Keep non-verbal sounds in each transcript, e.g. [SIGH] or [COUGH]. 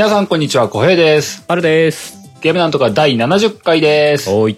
皆さんこんにちは、小平です。あるです。ゲームなんとか第70回です。おい。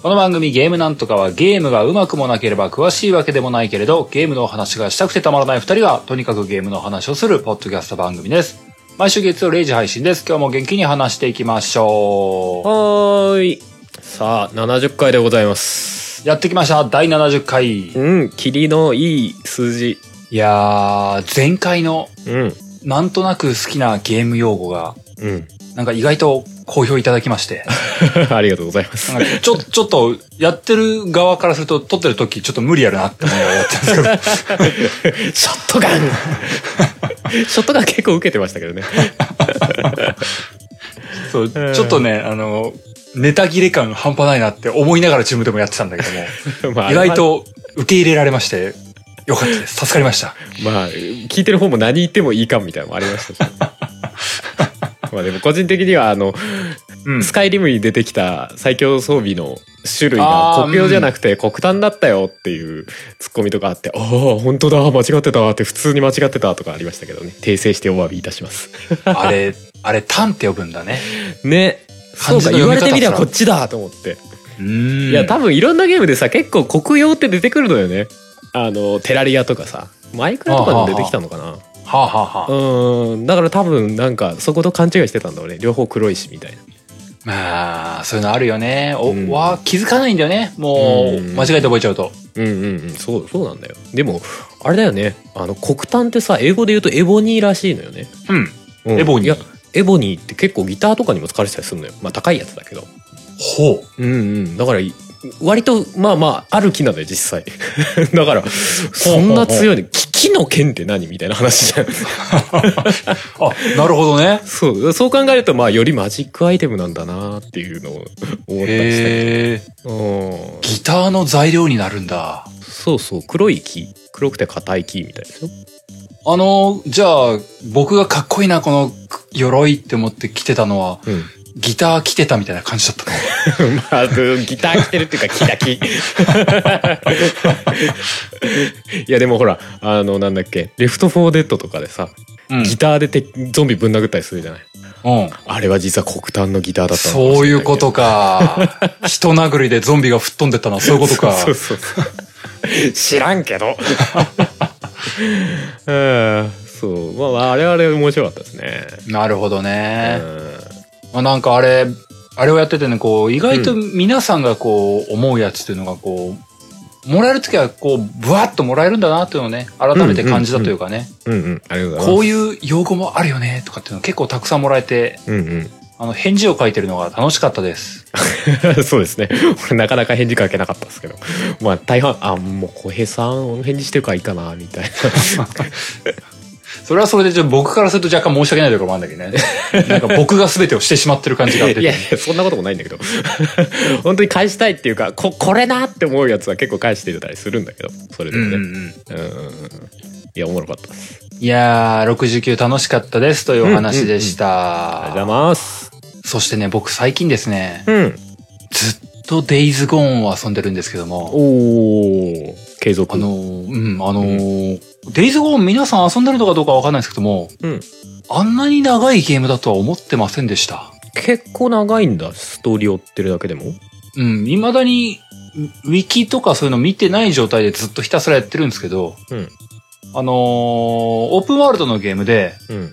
この番組ゲームなんとかはゲームがうまくもなければ詳しいわけでもないけれど、ゲームのお話がしたくてたまらない二人がとにかくゲームの話をするポッドキャスト番組です。毎週月曜0時配信です。今日も元気に話していきましょはーい。さあ、70回でございます。う。やってきました。第70回。いうん、霧のいい数字。やー、前回のうん。なんとなく好きなゲーム用語が、うん。なんか意外と好評いただきまして。[LAUGHS] ありがとうございます。ちょ、ちょっと、やってる側からすると、撮ってる時ちょっと無理やるなって思いながらやってるんですけど。[LAUGHS] ショットガン [LAUGHS] ショットガン結構受けてましたけどね。そう、ちょっとね、あの、ネタ切れ感半端ないなって思いながらチームでもやってたんだけども、まあ意外。と受け入れられまして、よかったです。助かりました。まあ、聞いてる方も何言ってもいいかみたいなのもありましたし。[LAUGHS] まあでも個人的にはあの、うんスカイリムに出てきた最強装備の種類が黒曜じゃなくて黒炭だったよっていうツッコミとかあって、ああ、本当だ、間違ってたって普通に間違ってたとかありましたけどね。訂正してお詫びいたします。あれ、あれ、タンって呼ぶんだね。ね。そうか、言われてみりゃこっちだと思って。うーん。いや、多分いろんなゲームでさ、結構黒曜って出てくるのよね。あの、テラリアとかさ。マイクラとかでも出てきたのかな？はあ、はあはあ、うん。だから多分なんかそこと勘違いしてたんだろうね。両方黒いしみたいな。まあ、そういうのあるよね。お、うんわ気づかないんだよね。もう、うん間違えて覚えちゃうと。うんうんうん。そう、そうなんだよ。でも、あれだよね。あの、黒炭ってさ、英語で言うとエボニーらしいのよね。うん。うんエボニーいや、エボニーって結構ギターとかにも使われてたりするのよ。まあ高いやつだけど。ほう。うんうん。だから、割と、まあまあ、ある木なんだよ、実際。[LAUGHS] だから、そんな強いね。木木の剣って何みたいな話じゃん。[LAUGHS] あ、なるほどね。そう、そう考えると、まあ、よりマジックアイテムなんだなっていうのを思ったりした。うん。ギターの材料になるんだ。そうそう、黒い木。黒くて硬い木みたいですよ。あの、じゃあ、僕がかっこいいな、この鎧って思って着てたのは、うん。ギター着てたみたいな感じだったの。[LAUGHS] まあ、ギター着てるっていうか、木だ木。[LAUGHS] いや、でもほら、あの、なんだっけ、レフトフォーデッドとかでさ、うん。ギターでてゾンビぶん殴ったりするじゃない？うん。あれは実は黒炭のギターだったそういうことか。[LAUGHS] 人殴りでゾンビが吹っ飛んでったのはそういうことか。そうそうそう。知らんけど。うん、そう。まあまあ、あれはあれ面白かったですね。なるほどね。うまあ、なんかあれ、あれをやっててね、こう、意外と皆さんがこう、思うやつっていうのがこう、もらえるときはこう、ブワッともらえるんだなっていうのをね、改めて感じたというかね、ん。うんうん。ありがとうございます。こういう用語もあるよね、とかっていうの結構たくさんもらえて、うんうん。あの、返事を書いてるのが楽しかったです。[LAUGHS] そうですね。俺なかなか返事書けなかったですけど。まあ大半、あ、もう小平さん返事してるからいいかな、みたいな。[LAUGHS] それはそれでちょっと僕からすると若干申し訳ないところもあるんだけどね。[LAUGHS] なんか僕が全てをしてしまってる感じがあって。いやいや、そんなこともないんだけど。[LAUGHS] 本当に返したいっていうか、こ、これなって思うやつは結構返してたりするんだけど、それでもね。うん。いや、おもろかったです。いやー、69楽しかったですというお話でした。ありがとうございます。そしてね、僕最近ですね、うん。ずっとデイズゴーンを遊んでるんですけども、おー、継続。あのー、うん、あのーデイズゴーン皆さん遊んでるのかどうかわかんないですけども、うん。あんなに長いゲームだとは思ってませんでした。結構長いんだ、ストーリー追ってるだけでも。うん、未だに、ウィキとかそういうの見てない状態でずっとひたすらやってるんですけど、うん。あのーオープンワールドのゲームで、うん。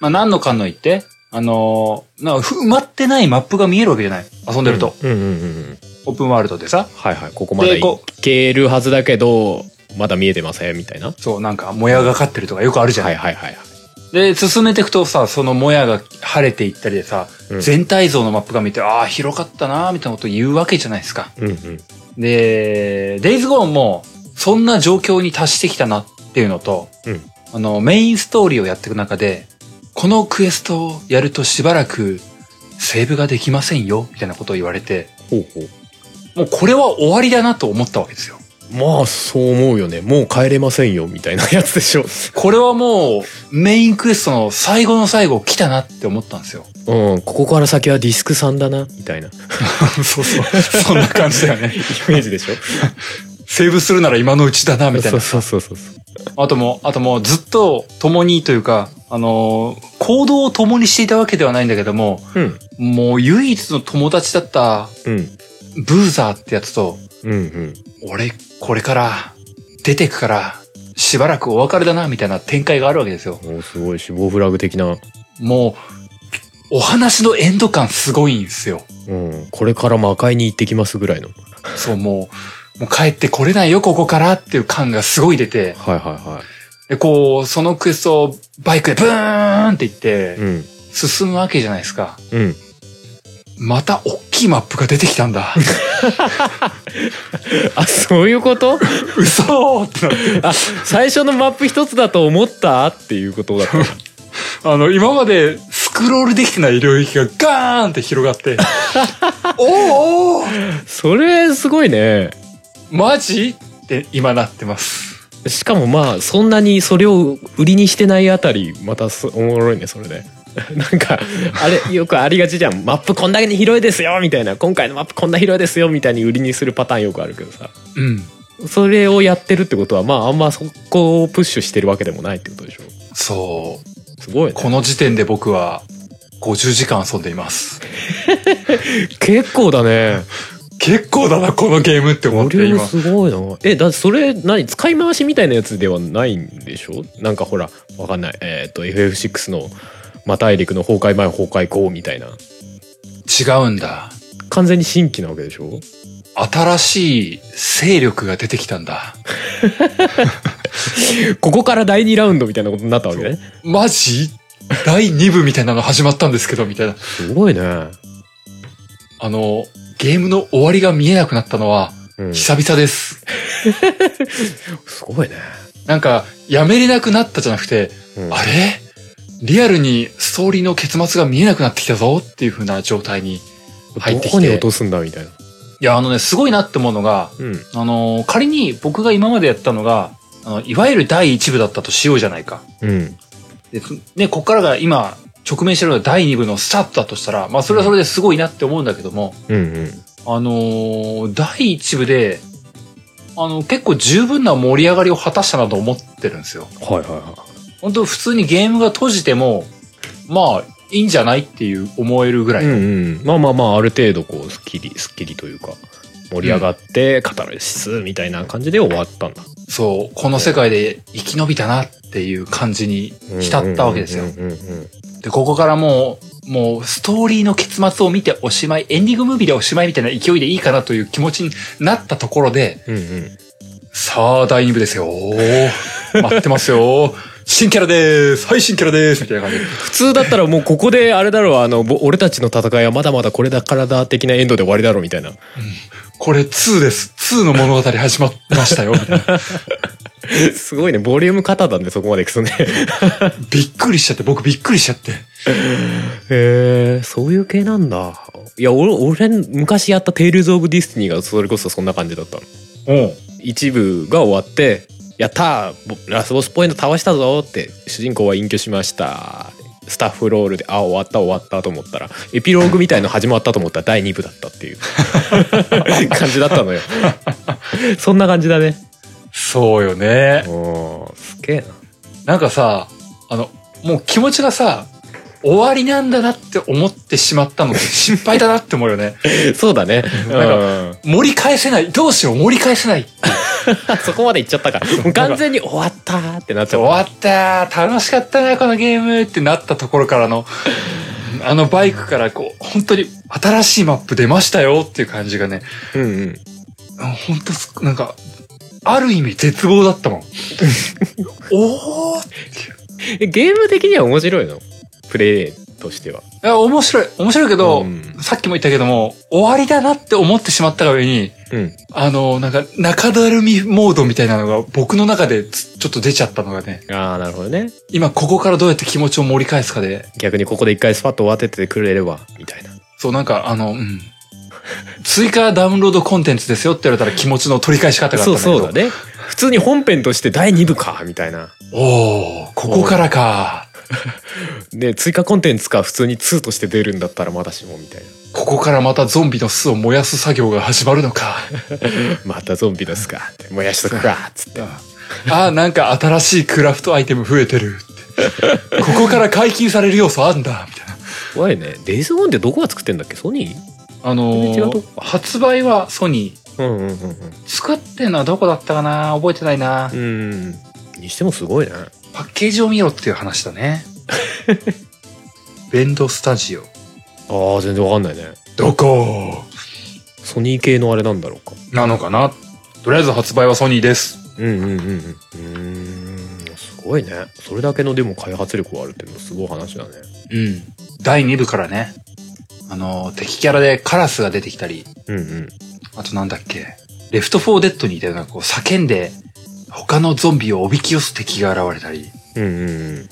まあ、何のかんの言って、あのーなんかふ埋まってないマップが見えるわけじゃない遊んでると。うんうんうんうん。オープンワールドでさ。はいはい、ここまで行でこけるはずだけど、まだ見えてません、みたいな。そう、なんか、もやがかってるとかよくあるじゃん。はいはいはいはい。で、進めていくとさ、そのもやが晴れていったりでさ、うん全体像のマップが見て、ああ、広かったなーみたいなこと言うわけじゃないですか。うんうん。で、デイズゴーンも、そんな状況に達してきたなっていうのと、うんあの、メインストーリーをやっていく中で、このクエストをやるとしばらく、セーブができませんよ、みたいなことを言われて、ほうほう。もうこれは終わりだなと思ったわけですよ。まあ、そう思うよね。もう帰れませんよ、みたいなやつでしょ。[LAUGHS] これはもう、メインクエストの最後の最後来たなって思ったんですよ。うん、ここから先はディスクさんだな、みたいな。[LAUGHS] そうそう。そんな感じだよね。[LAUGHS] イメージでしょセーブするなら今のうちだな、みたいな。そうそうそうそう。あともう、あともうずっと共にというか、あのー行動を共にしていたわけではないんだけども、うん。もう唯一の友達だったうん。ブーザーってやつと、うんうん。俺、これから出てくから、しばらくお別れだな、みたいな展開があるわけですよ。おすごい死亡フラグ的な。もう、お話のエンド感すごいんですよ。うん。これから魔界に行ってきますぐらいの。そう、もう、もう帰ってこれないよ、ここからっていう感がすごい出て、はいはいはで、こう、そのクエストをバイクでブーンって行ってい。、うん。進むわけじゃないですか。うん。また大きいマップが出てきたんだ。[LAUGHS] あ、そういうこと？嘘ーってなって。あ、最初のマップ一つだと思ったっていうことだった。[LAUGHS] あの、今までスクロールできてない領域がガーンって広がって、[LAUGHS] おーおーそれすごいね。マジ？って今なってます。しかもまあそんなにそれを売りにしてないあたりまたすおもろいねそれで。[LAUGHS] なんかあれよくありがちじゃん。マップこんだけに広いですよみたいな。今回のマップこんな広いですよみたいに売りにするパターンよくあるけどさ。うん。それをやってるってことはまああんまそこをプッシュしてるわけでもないってことでしょ。そう。すごいね。この時点で僕は50時間遊んでいます。[LAUGHS] 結構だね。結構だな、このゲームって思って今。すごいな。えだってそれ何？使い回しみたいなやつではないんでしょ？なんかほらわかんない。えっ、と FF6 のマ大陸の崩壊前崩壊後みたいな。違うんだ。完全に新規なわけでしょ？新しい勢力が出てきたんだ。[LAUGHS] ここから第2ラウンドみたいなことになったわけね。マジ？第2部みたいなのが始まったんですけど、みたいな。すごいね。あの、ゲームの終わりが見えなくなったのは、うん。久々です。[LAUGHS] すごいね、なんか、やめれなくなったじゃなくて、うん。あれ？リアルにストーリーの結末が見えなくなってきたぞっていう風な状態に入ってきて。どこに落とすんだみたいないや、あのね、すごいなって思うのが、うんあのー仮に僕が今までやったのが、あの、いわゆる第1部だったとしようじゃないか。うんで、ね、こっからが今、直面してるのが第2部のスタートだとしたら、まあ、それはそれですごいなって思うんだけども、うんうんあのー第1部で、あの、結構十分な盛り上がりを果たしたなと思ってるんですよ。はいはいは本当普通にゲームが閉じても、まあ、いいんじゃないっていう思えるぐらい。いうんうんまあまあまあある程度こうスッキリスッキリというか盛り上がってカタルシスみたいな感じで終わったんだそう、この世界で生き延びたなっていう感じに浸ったわけですよで、ここからもう、もう、ストーリーの結末を見ておしまい、エンディングムービーでおしまいみたいな勢いでいいかなという気持ちになったところで、うんうんさあ、第2部ですよ。待ってますよ。新キャラです。はい、新キャラです。みたいな感じで。普通だったらもうここであれだろうあのぼ俺たちの戦いはまだまだこれからだ的なエンドで終わりだろうみたいなこれ2です。2の物語始まりましたよ。みたいな [LAUGHS] すごいねボリューム型だねそこまでいくとねびっくりしちゃって、僕びっくりしちゃって。へえそういう系なんだいや俺俺昔やった「テイルズ・オブ・ディスティニー」がそれこそそんな感じだったのうん。一部が終わって「やったラスボスポイント倒したぞ」って主人公は隠居しました。スタッフロールであ終わった終わったと思ったらエピローグみたいの始まったと思ったら第2部だったっていう。[LAUGHS] 感じだったのよ。そんな感じだね。そうよね。おーすげえなんかさ、あの、もう気持ちがさ、終わりなんだなって思ってしまったのって失敗だなって思うよね。な [LAUGHS] そうだね。うん。盛り返せない。どうしよう、盛り返せない。[LAUGHS] そこまでいっちゃったか。ら完全に終わったーってなっちゃった。終わった。ー楽しかったな、このゲームってなったところからの、[LAUGHS] あのバイクからこう、本当に新しいマップ出ましたよっていう感じがね、うんうん。本当すなんか、ある意味絶望だったもん。おーいえゲーム的には面白いの？プレイとしては。や、面白い。面白いけど、うん。さっきも言ったけども、終わりだなって思ってしまったが上に、うん。あの、なんか、中だるみモードみたいなのが僕の中でつちょっと出ちゃったのがね、ああなるほどね。今ここからどうやって気持ちを盛り返すかで、逆にここで一回スパッと終わっててくれればみたいな。そうなんかあの、うん。追加ダウンロードコンテンツですよって言われたら気持ちの取り返し方があったんだけど。そうそうだね。普通に本編として第2部かみたいな。おー、ここからか。で [LAUGHS] 追加コンテンツか普通に2として出るんだったらまだしもみたいここからまたゾンビの巣を燃やす作業が始まるのか。な [LAUGHS] またゾンビですか。って燃やしとくかっつって。あー、なんか新しいクラフトアイテム増えてるって。[LAUGHS] ここから解禁される要素あんだみたいな。怖いね。デイズゴーンってどこが作ってんだっけ？ソニー？あのー、発売はソニー。うんうんうん作ってんのはどこだったかな？覚えてないな。うんうん。にしてもすごいねパッケージを見ろっていう話だね。[LAUGHS] ベンドスタジオ。ああ全然わかんないね。どこ？ソニー系のあれなんだろうか。なのかな？とりあえず発売はソニーです。うんうんうんうん。うーんすごいね。それだけのでも開発力があるっていうのはすごい話だね。うん。第2部からね、あのー、敵キャラでカラスが出てきたり、うんうん。あとなんだっけ、レフトフォーデッドにいたような、こう叫んで、他のゾンビをおびき寄す敵が現れたり、うんうんうん。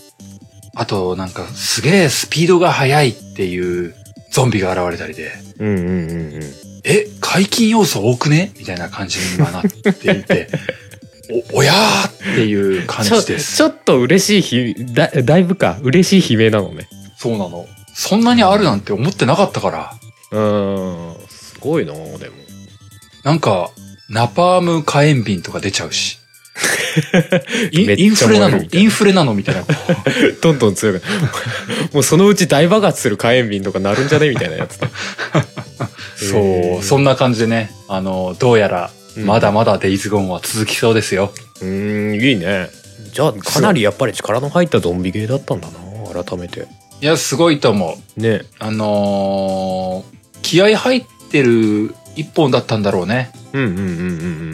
あとなんかすげえスピードが速いっていうゾンビが現れたりで、うんうんうんうん。え、解禁要素多くねみたいな感じに今なっていて、お、おやーっていう感じです。ちょっと嬉しいひだだいぶか。嬉しい悲鳴なのね。そうなの。そんなにあるなんて思ってなかったから。うーん。すごいなでも。なんか、ナパーム火炎瓶とか出ちゃうし。[LAUGHS] インフレなの？燃えるみたいな。インフレなの？みたいな。[LAUGHS] どんどん強く [LAUGHS] もうそのうち大爆発する火炎瓶とかなるんじゃね？みたいなやつだそう、そんな感じでね、あの、どうやら、まだまだデイズゴーンは続きそうですよ。うーんいいね。じゃあかなりやっぱり力の入ったゾンビゲーだったんだな改めて。いや、すごいと思う。ね。あのー気合入ってる一本だったんだろうね。うんうんうんうんう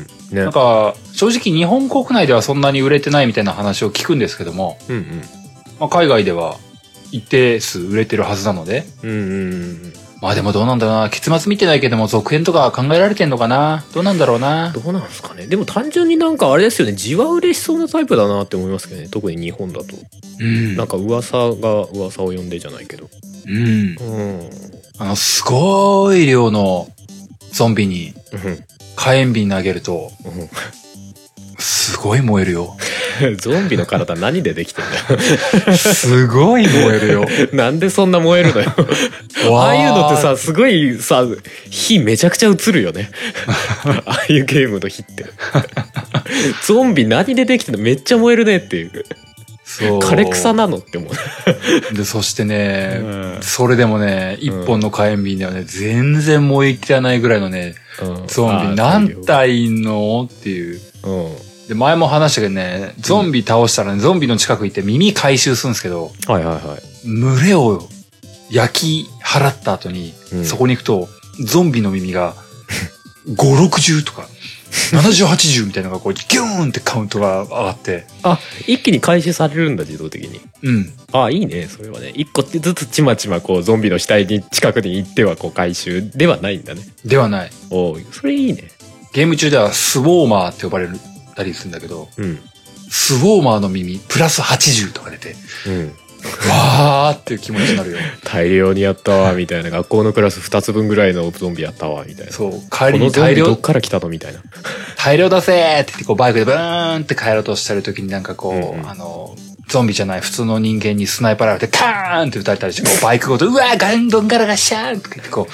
んね。なんか、正直日本国内ではそんなに売れてないみたいな話を聞くんですけども、うんまあ、海外では一定数売れてるはずなので、うんうんうんうん。まあでもどうなんだろうな。結末見てないけども続編とか考えられてんのかな。どうなんだろうな。どうなんですかね。でも単純になんかあれですよね。字は嬉しそうなタイプだなって思いますけどね。特に日本だと。うん。なんか噂が噂を呼んでじゃないけど。うん。うん。あの、すごい量のゾンビに火炎瓶投げると、すごい燃えるよ。[LAUGHS] ゾンビの体何でできてんだよ。すごい燃えるよ。[LAUGHS] なんでそんな燃えるのよ。[LAUGHS] ああいうのってさすごいさ火めちゃくちゃ映るよね。ああいうゲームの火って。ゾンビ何でできてんの？めっちゃ燃えるねっていうそう。枯れ草なのって思う、で、そしてね、うん。それでもね、一本の火炎瓶ではね、全然燃えきらないぐらいのね、うん。ゾンビ何体いんのっていう。うん。で、前も話したけどね、ゾンビ倒したらね、ゾンビの近く行って耳回収するんですけど、はいはいはい。群れを焼き払った後に、うん。そこに行くと、ゾンビの耳が、5、60とか、70、80みたいなのがこう、ギューンってカウントが上がって、あ一気に回収されるんだ自動的に。うん。あいいねそれはね。一個ずつちまちまこうゾンビの死体に近くに行ってはこう回収ではないんだね。ではない。おうそれいいね。ゲーム中ではスウォーマーって呼ばれるたりするんだけど、うん。スウォーマーの耳、プラス80とか出て、うん [LAUGHS] わーっていう気持ちになるよ。大量にやったわみたいな。学校のクラス2つ分ぐらいのゾンビやったわみたいな。そう、帰こりに大量どっ、から来たのみたいな。大量出せーって言ってこうバイクでブーンって帰ろうとしてる時になんかこう、うんうん。あの、ゾンビじゃない普通の人間にスナイパーられてカーンって撃たれたりして、こうバイクごと、うわーガンドンガラガシャーンってこう、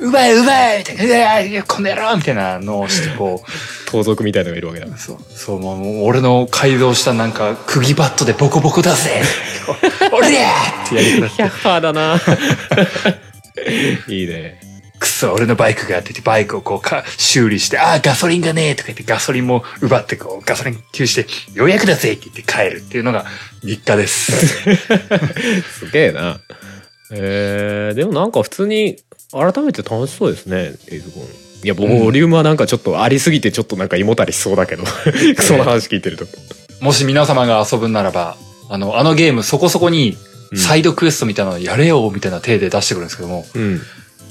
うまいうまいみたいな、うわーこの野郎みたいなのをしてこ盗賊みたいのがいるわけだ。う、そう、そう、もう俺の改造したなんか釘バットでボコボコだぜ [LAUGHS] 俺や！ーってやりくらってヒャッハーだな。[LAUGHS] いいね。くそ、俺のバイクがあってて、バイクをこうか、修理して、ああ、ガソリンがねえとか言って、ガソリンも奪って、こう、ガソリン給して、ようやくだぜって言って帰るっていうのが日課です。[LAUGHS] すげえな。えー、でもなんか普通に改めて楽しそうですねエイズゴン。いやボリュームはなんかちょっとありすぎてちょっとなんか胃もたりしそうだけどその話聞いてると。もし皆様が遊ぶんならば、あの、あのゲームそこそこに、サイドクエストみたいなのやれよ、みたいな体で出してくるんですけども、うん。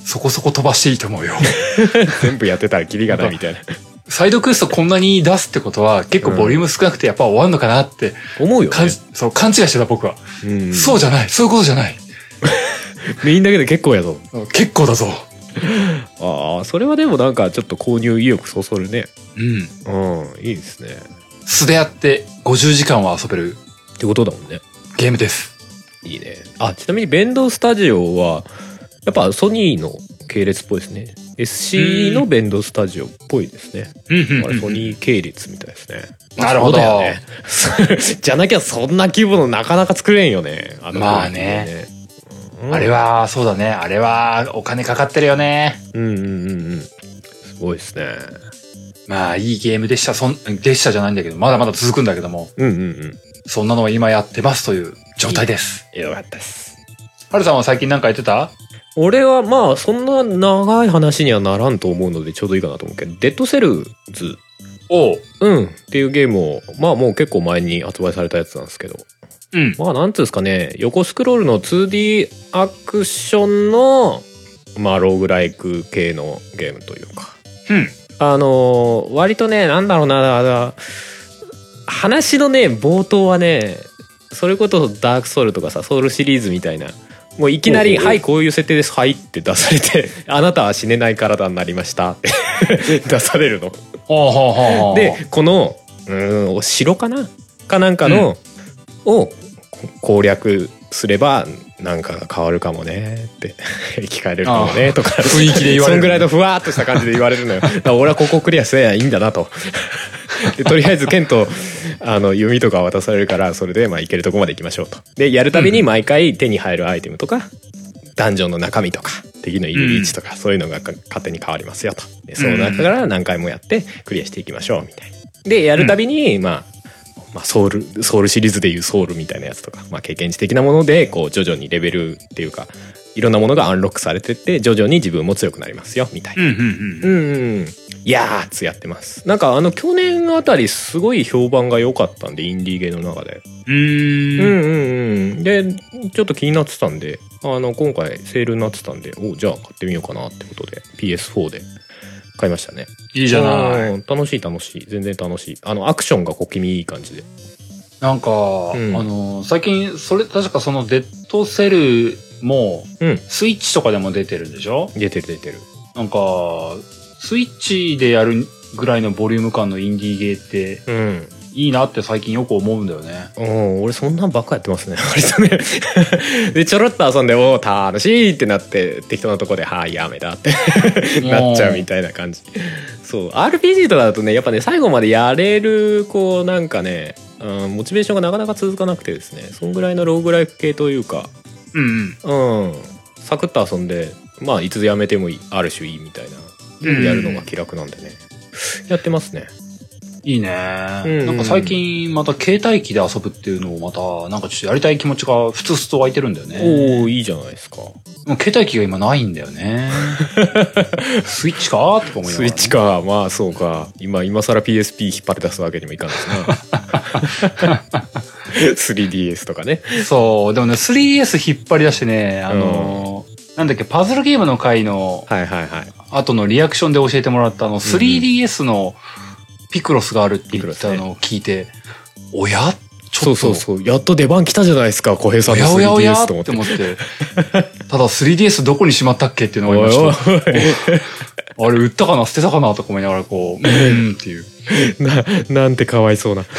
そこそこ飛ばしていいと思うよ。[LAUGHS] 全部やってたらキリがないみたいな。サイドクエストこんなに出すってことは、結構ボリューム少なくてやっぱ終わんのかなって、思うよね。そう、勘違いしてた僕は。うん。そうじゃない、そういうことじゃない。メインだけで結構やぞ。結構だぞ。ああそれはでもなんかちょっと購入意欲そそるね。うん。うんいいですね。素でやって50時間は遊べる。ってことだもんね。ゲームです。いいね。あちなみにベンドスタジオはやっぱソニーの系列っぽいですね。SC のベンドスタジオっぽいですね。だからソニー系列みたいですね。なるほど。ね。[LAUGHS] じゃなきゃそんな規模のなかなか作れんよね。あのまあねうんあれは、そうだね。あれは、お金かかってるよね。うんうんうんうん。すごいですね。まあ、いいゲームでした。そん、でしたじゃないんだけど、まだまだ続くんだけども、うんうんうん。そんなのを今やってますという状態です。よかったです。はるさんは最近なんかやってた？俺はまあそんな長い話にはならんと思うのでちょうどいいかなと思うけど、デッドセルズ、おう。うん、っていうゲームを、まあもう結構前に発売されたやつなんですけど、うん。まあなんつうんですかね、横スクロールの 2D アクションの、まあローグライク系のゲームというか、うん。あのー割とね、なんだろうな、話のね、冒頭はね、それこそダークソウルとかさ、ソウルシリーズみたいな、もういきなり、はい、こういう設定です、はいって出されて、[LAUGHS] あなたは死ねない体になりました。っ [LAUGHS] て出されるの。で、この、うーん、お城かな？かなんかの、を攻略すれば、なんかが変わるかもねって、[LAUGHS] 生き返れるかもねとか、雰囲気で言われるそんぐらいのふわーっとした感じで言われるのよ。[LAUGHS] 俺はここクリアすればいいんだなと。でとりあえず剣とあの弓とか渡されるからそれでまあいけるとこまで行きましょうと。でやるたびに毎回手に入るアイテムとか、ダンジョンの中身とか敵のいる位置とか、そういうのがか勝手に変わりますよと。でその中から何回もやってクリアしていきましょうみたいな。でやるたびに、まあまあ、ソウルソウルシリーズでいうソウルみたいなやつとか、まあ、経験値的なものでこう徐々にレベルっていうかいろんなものがアンロックされてって徐々に自分も強くなりますよみたいな。うんうんうんうん。いやーつやってます。なんかあの去年あたりすごい評判が良かったんでインディーゲーの中で。うん。うーん。うんうんうん。でちょっと気になってたんであの今回セールになってたんでおじゃあ買ってみようかなってことで PS4 で買いましたね。いいじゃない。うん楽しい楽しい全然楽しい。あのアクションが小気味いい感じで。なんか、んあの、最近、それ、確かそのデッドセルも、うんスイッチとかでも出てるんでしょ？出てる出てる。なんか、スイッチでやるぐらいのボリューム感のインディーゲーって、うん。いいなって最近よく思うんだよね。うん、俺そんなんばっかやってますね。[LAUGHS] 割とね。[LAUGHS] でちょろっと遊んで「おー楽しい!」ってなって適当なとこで「はいやめだ」って。[LAUGHS] なっちゃうみたいな感じ。そう。RPG とかだとねやっぱね最後までやれるこうなんかね、うん、モチベーションがなかなか続かなくてですね。そんぐらいのローグライク系というか。うんうん。うん。サクッと遊んでまあいつやめてもいいある種いいみたいな。うん。やるのが気楽なんでね、やってますねいいね、うん。なんか最近また携帯機で遊ぶっていうのをまた、なんかちょっとやりたい気持ちがふつふつと湧いてるんだよね。おおいいじゃないですか。もう携帯機が今ないんだよね。[LAUGHS] スイッチかとか思いながら、スイッチ。か。まあそうか。今今更 PSP 引っ張り出すわけにもいかんです [LAUGHS] な 3DS とかね。そう。でもね、3DS 引っ張り出してね、あのーなんだっけ、パズルゲームの回のはいはいはい。後のリアクションで教えてもらったあの 3DS のピクロスがあるって言ったのを聞いて、おや？ちょっと。そうそうそうやっと出番来たじゃないですか小平さんのおやおやおや 3DS っと思ってて思って。ただ 3DS どこにしまったっけっていうのが今ちょっと、あれ売ったかな？捨てたかな？とか思いながらこう、うーんっていう。[LAUGHS] ななんてかわいそうな [LAUGHS]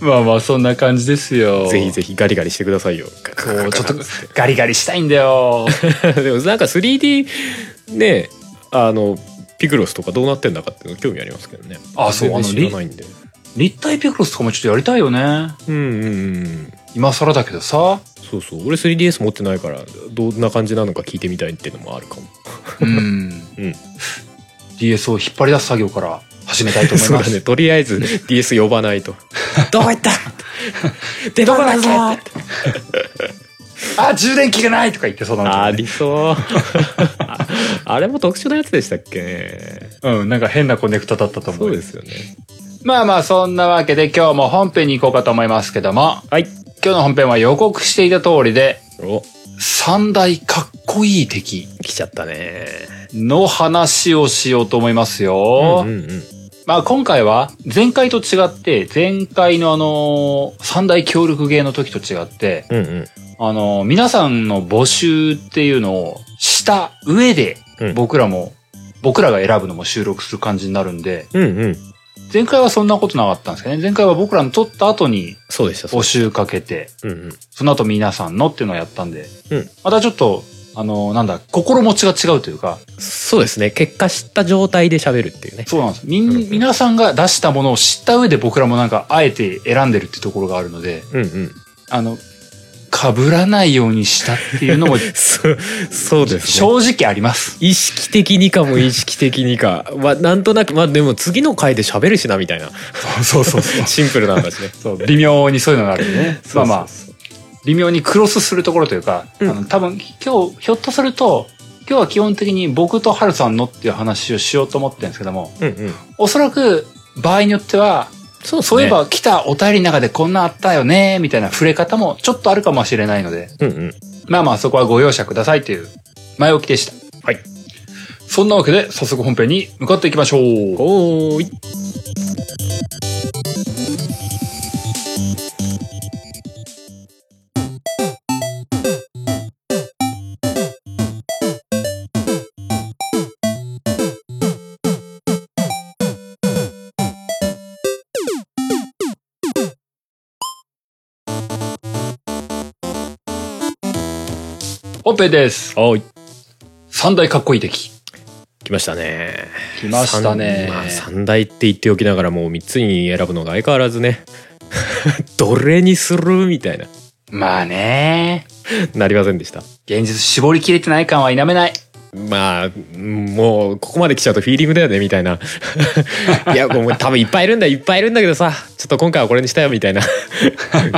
まあまあそんな感じですよ。ぜひぜひガリガリしてくださいよちょっとガリガリしたいんだよ。[LAUGHS] でもなんか 3D ねあのピクロスとかどうなってんだかっていうの興味ありますけどね。あそう全然知らないんで。立体ピクロスとかもちょっとやりたいよね。うんうんうん。今更だけどさ。そうそう。俺 3DS 持ってないからどんな感じなのか聞いてみたいっていうのもあるかも。うん。[LAUGHS] うん、DS を引っ張り出す作業から始めたいと思い [LAUGHS] そうだます。ね。とりあえず DS 呼ばないと。[LAUGHS] どこ行った？出番だぞあ、充電器がないとか言ってそうなの、ありそうああれも特殊なやつでしたっけね。うん、なんか変なコネクタだったと思う。そうですよね。まあまあそんなわけで今日も本編に行こうかと思いますけども、はい。今日の本編は予告していた通りで、お。三大かっこいい敵来ちゃったね。の話をしようと思いますよ。うんうんうん。まあ今回は前回と違って、前回のあの、三大協力芸の時と違って、うんうんあの、皆さんの募集っていうのをした上でうん僕らも、僕らが選ぶのも収録する感じになるんで、うんうん前回はそんなことなかったんですけどね。前回は僕らの撮った後にそうでした募集かけて、うんうんその後皆さんのっていうのをやったんで、うんまたちょっとあの、なんだ、心持ちが違うというか、そうですね。結果知った状態で喋るっていうね。そうなんです。みん、皆さんが出したものを知った上で僕らもなんか、あえて選んでるってところがあるので、うんうん。あの、被らないようにしたっていうのも、[LAUGHS] そう、そうですね。正直あります。意識的にかも意識的にか。まあ、なんとなく、まあでも次の回で喋るしな、みたいな。そうそうそう。[LAUGHS] シンプルなんだしね。そう、微妙にそういうのがあるんでね。まあまあ、微妙にクロスするところというか、うんあの多分今日ひょっとすると今日は基本的に僕とハルさんのっていう話をしようと思ってるんですけどもうんうん。おそらく場合によってはそう。そういえば来たお便りの中でこんなあったよねみたいな触れ方もちょっとあるかもしれないのでうんうん。まあまあそこはご容赦くださいという前置きでしたはいそんなわけで早速本編に向かっていきましょうおーい。本編ですおーい。三大かっこいい敵来ましたね。来ましたね三まあ、三大って言っておきながらもう三つに選ぶのが相変わらずね。[LAUGHS] どれにするみたいな。まあね [LAUGHS] なりませんでした。現実絞りきれてない感は否めないまあ、うんもう、ここまで来ちゃうとフィーリングだよね、みたいな。[LAUGHS] いや、もう多分いっぱいいるんだ、いっぱいいるんだけどさ、ちょっと今回はこれにしたよ、みたいな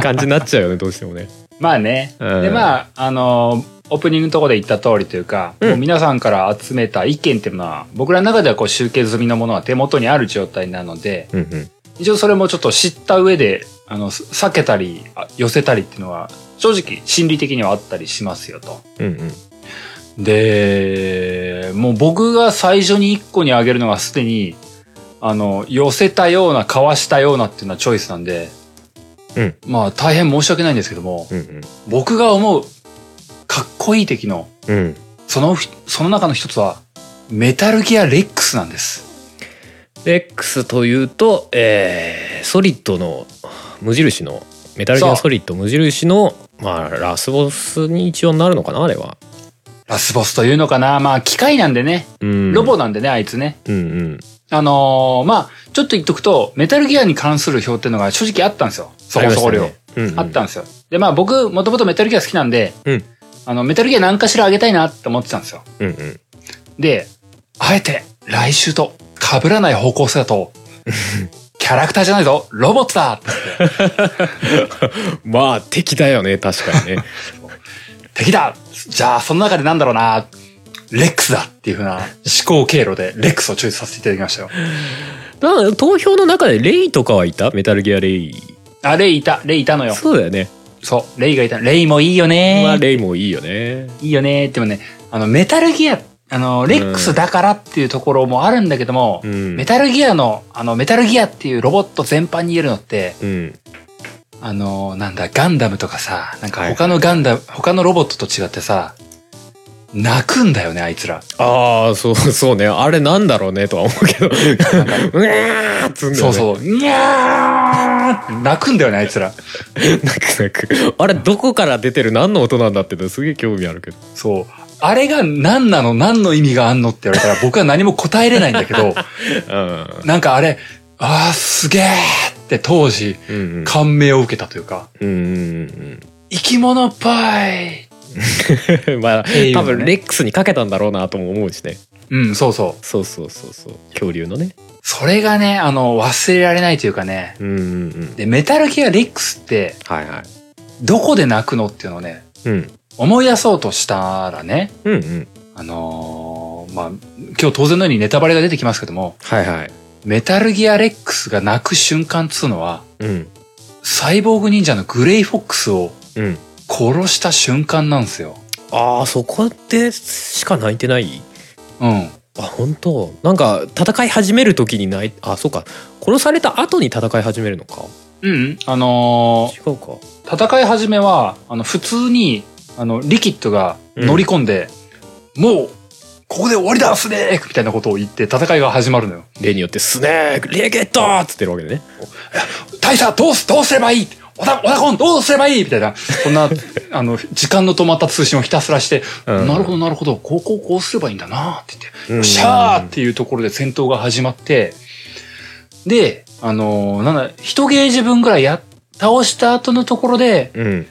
感じになっちゃうよね、どうしてもね。まあね。うんで、まあ、あのオープニングのところで言った通りというか、うんもう皆さんから集めた意見っていうのは、僕らの中ではこう集計済みのものは手元にある状態なので、うんうん。一応それもちょっと知った上で、あの、す避けたり、あ寄せたりっていうのは、正直心理的にはあったりしますよと。うんうん。で、もう僕が最初に1個に挙げるのがすでに、あの、寄せたような、かわしたようなっていうのはチョイスなんで、うんまあ大変申し訳ないんですけども、うんうん。僕が思うかっこいい敵のうん。そのひその中の一つはメタルギアレックスなんです。レックスというと、えー、ソリッドの無印の、メタルギアソリッド無印の、まあ、ラスボスに一応なるのかな、あれは。ラスボスというのかなまあ機械なんでね。うん。ロボなんでね、あいつね。うんうん。あのーまあちょっと言っとくと、メタルギアに関する表っていうのが正直あったんですよ。そこそこ量。あうんうんあったんですよ。で、まあ僕、もともとメタルギア好きなんで、うんあの、メタルギア何かしらあげたいなって思ってたんですよ。うんうん。で、あえて来週と被らない方向性だと、[LAUGHS] キャラクターじゃないぞ、ロボットだ [LAUGHS] まあ、敵だよね、確かにね。[LAUGHS] 敵だじゃあ、その中でなんだろうなレックスだっていう風な思考経路でレックスをチョイスさせていただきましたよ。投票の中でレイとかはいた？メタルギアレイ。あ、レイいた、レイいたのよ。そうだよね。そう、レイがいた。レイもいいよねまあ、レイもいいよね。いいよねでもね、あの、メタルギア、あの、レックスだからっていうところもあるんだけども、うんメタルギアの、あの、メタルギアっていうロボット全般に言えるのって、うん。あの、なんだ、ガンダムとかさ、なんはいか他のガンダム、他のロボットと違ってさ、泣くんだよね、あいつら。ああ、そう、[LAUGHS] そうね。あれなんだろうね、とは思うけど。うわーっつうんだよね。そうそう、にゃー泣くんだよね、あいつら。泣く泣く。あれ、どこから出てる何の音なんだってのすげえ興味あるけど。そう。あれが何なの何の意味があんのって言われたら僕は何も答えれないんだけど、[LAUGHS] うん。なんかあれ、あーすげーって当時うんうん。感銘を受けたというか、うんうん生き物っぽいうん。[LAUGHS] まあ、多分レックスにかけたんだろうなとも思うしね。うん、そうそう。そうそうそうそう。恐竜のね。それがね、あの、忘れられないというかね。うんうんうん。で、メタルギアレックスって、はいはい。どこで泣くのっていうのをね、うん。思い出そうとしたらね、うんうん。あのーまあ、今日当然のようにネタバレが出てきますけども、はいはい。メタルギアレックスが泣く瞬間っつうのは、うん。サイボーグ忍者のグレイフォックスをうん。殺した瞬間なんですよ。ああ、そこでしか泣いてない？うん。あ、本当？なんか、戦い始める時に泣い、あ、そうか。殺された後に戦い始めるのか？うん。あの違うか。ー戦い始めは、あの、普通に、あの、リキッドが乗り込んで、もう、ここで終わりだスネークみたいなことを言って戦いが始まるのよ。例によってスネークレゲットっつってるわけでね。大佐どうす、どうすればいい？オダ、オダコンどうすればいい？みたいな、そんな、[LAUGHS] あの、時間の止まった通信をひたすらして、うん。なるほどなるほど、こうこうこうすればいいんだなって言って、うん。シャーっていうところで戦闘が始まって、で、あのーなんだ、一ゲージ分ぐらいや、倒した後のところで、うん。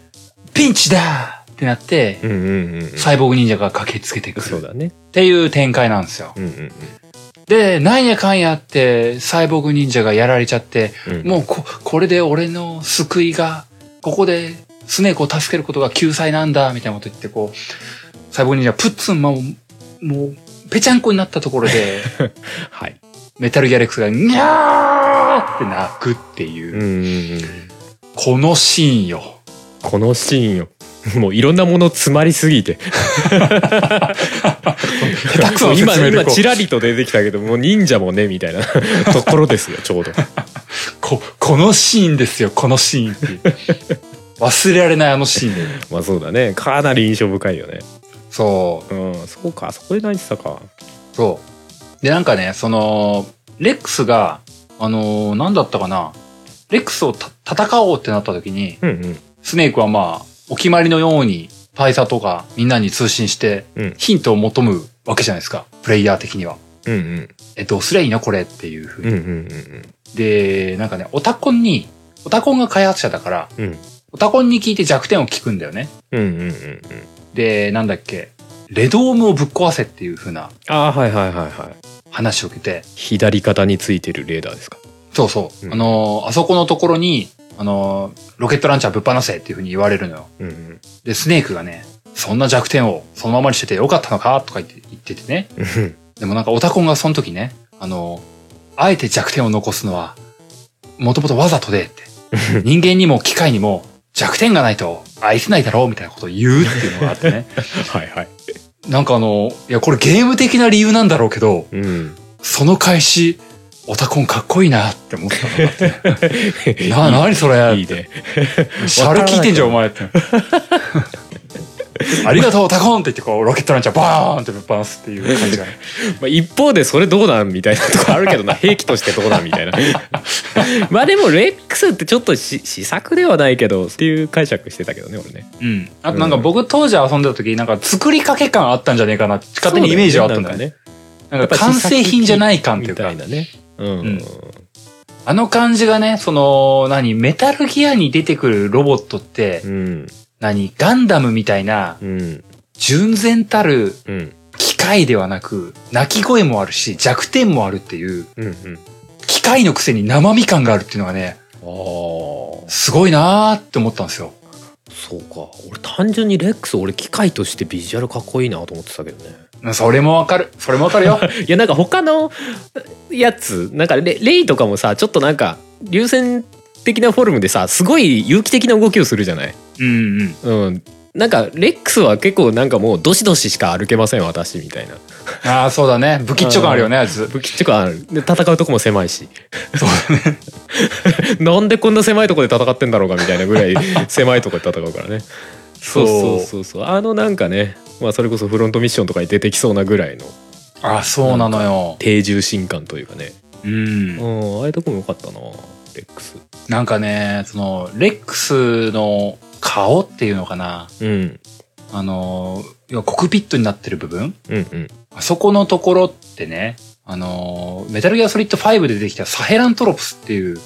ピンチだってなって、うんうんうんサイボーグ忍者が駆けつけてくる。っそうだね。ていう展開なんですよ。うんうんで、なんやかんやって、サイボーグ忍者がやられちゃって、うん。もうこ、これで俺の救いが、ここでスネークを助けることが救済なんだ、みたいなこと言って、こう、サイボーグ忍者プッツン、まあ、もう、ぺちゃんこになったところで、[LAUGHS] はい。メタルギャレックスが、にゃーって泣くっていう、うん。このシーンよ。このシーンよもういろんなもの詰まりすぎて今今ちらりと出てきたけどもう忍者もねみたいなところですよ [LAUGHS] ちょうどこ、このシーンですよ、このシーンって。忘れられないあのシーンで。[LAUGHS] まあそうだねかなり印象深いよねそう。うんそうかそこで泣いてたかそう。で、なんかね、その、レックスが、あのーなんだったかな。レックスをた戦おうってなった時に、うんうんスネークはまあ、お決まりのように、大佐とかみんなに通信して、うんヒントを求むわけじゃないですか。プレイヤー的には。うんうんえ、どうすりゃいいのこれっていうふうに。うんうんうんで、なんかね、オタコンに、オタコンが開発者だから、うんオタコンに聞いて弱点を聞くんだよね。うんうんうんうんで、なんだっけ、レドームをぶっ壊せっていう風なああはいはいはいはい話を受けて、左肩についてるレーダーですか？そうそう。うんあのーあそこのところに、あのーロケットランチャーぶっ放せっていう風に言われるのよ。うんうんで、スネークがね、そんな弱点をそのままにしててよかったのかとか言って言っててね。うんでもなんかオタコンがその時ね、あのーあえて弱点を残すのは、もともとわざとでって。[LAUGHS] 人間にも機械にも弱点がないと愛せないだろうみたいなことを言うっていうのがあってね。[LAUGHS] はいはいなんかあの、いやこれゲーム的な理由なんだろうけど、うんその返し、オタコンかっこいいなって思ったのがあって。[LAUGHS] な、なにそれいいねシャレ聞いてんじゃん、お前って。ありがとう、オタコンって言って、こう、ロケットランチャーバーンってぶっ放すっていう感じがね。[LAUGHS] まあ、一方でそれどうなんみたいなとこあるけどな兵器としてどうなんみたいな [LAUGHS] まあでもレックスってちょっとし試作ではないけどっていう解釈してたけどね俺ねうん。あとなんか僕当時遊んでた時、なんか作りかけ感あったんじゃねえかな勝手にイメージはあったんだよね。ねなんか完成品じゃない感っていうかみたい、なねうん、ん。あの感じがね、その、何、メタルギアに出てくるロボットってう、ん。何、ガンダムみたいな、うん。純然たるうん。機械ではなく、鳴き声もあるし、弱点もあるっていう、うんうん。機械のくせに生身感があるっていうのがね、すごいなーって思ったんですよ。そうか。俺単純にレックス俺機械としてビジュアルかっこいいなと思ってたけどねそれもわかる。それもわかるよ。[LAUGHS] いやなんか他のやつなんかレレイとかもさちょっとなんか流線的なフォルムでさすごい有機的な動きをするじゃない？うんうん。うんなんかレックスは結構なんかもうドシドシしか歩けません私みたいなああ、そうだね。不吉祥感あるよね、あいつ。武器っていうかあるで戦うとこも狭いしそうだね。[LAUGHS] なんでこんな狭いとこで戦ってんだろうかみたいなぐらい狭いとこで戦うからねそうそうそう。そう。あのなんかねまあそれこそフロントミッションとかに出てきそうなぐらいのああ、そうなのよ。低重心感というかね。うん。う。んああいうとこも良かったなレックス。なんかね、その、レックスの顔っていうのかな。うん。あの、コクピットになってる部分。うんうん。あそこのところってね、あの、メタルギアソリッド5で出てきたサヘラントロプスっていう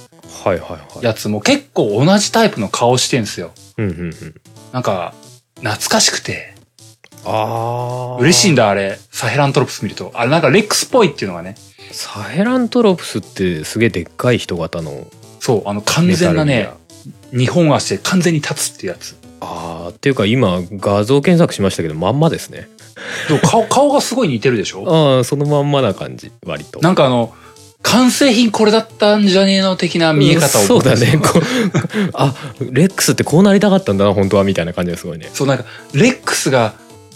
はいはいはい。やつも結構同じタイプの顔してんすよ。うんうんうんなんか、懐かしくて、ああ嬉しいんだあれ、サヘラントロプス見ると。あれなんかレックスっぽいっていうのがね、サヘラントロプスってすげえでっかい人型のそう、あの完全なね、二本足で完全に立つってやつ。ああっていうか今画像検索しましたけどまんまですね。でも顔、顔がすごい似てるでしょ？[LAUGHS] ああそのまんまな感じ割と。なんかあの、完成品これだったんじゃねえの的な見え方を。そうだね。こうあレックスってこうなりたかったんだな本当はみたいな感じがすごいねそうなんか、レックスが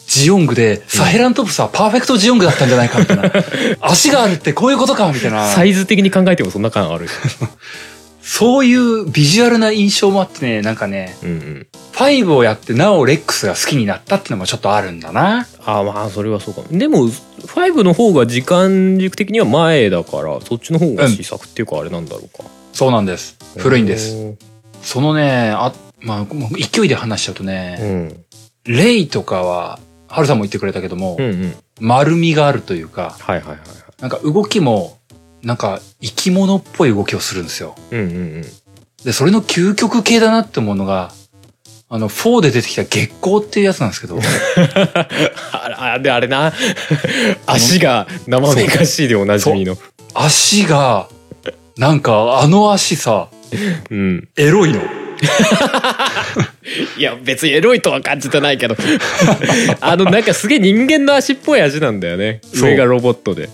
ジオングで、サヘラントプスはパーフェクトジオングだったんじゃないかみたいな。[LAUGHS] 足があるってこういうことかみたいな。サイズ的に考えてもそんな感あるし [LAUGHS] そういうビジュアルな印象もあってね、なんかね、うんうん5をやってなおレックスが好きになったってのもちょっとあるんだな。ああまあそれはそうかもでも5の方が時間軸的には前だからそっちの方が試作っていうかあれなんだろうか、そうなんです。古いんです。そのね、あまあ、勢いで話しちゃうとうね、ん。レイとかは、ハルさんも言ってくれたけども、うんうん。丸みがあるというか、はいはいはいはい。なんか動きも、なんか生き物っぽい動きをするんですよ。うんうんうん。で、それの究極系だなって思うのが、あの、4で出てきた月光っていうやつなんですけど、[LAUGHS] ああで、あれな。足が生めかしいでおなじみの。足が、なんかあの足さ、うん。エロいの。[LAUGHS] いや、別にエロいとは感じてないけど。[LAUGHS] あの、なんかすげえ人間の足っぽい足なんだよね。そう上がロボットで。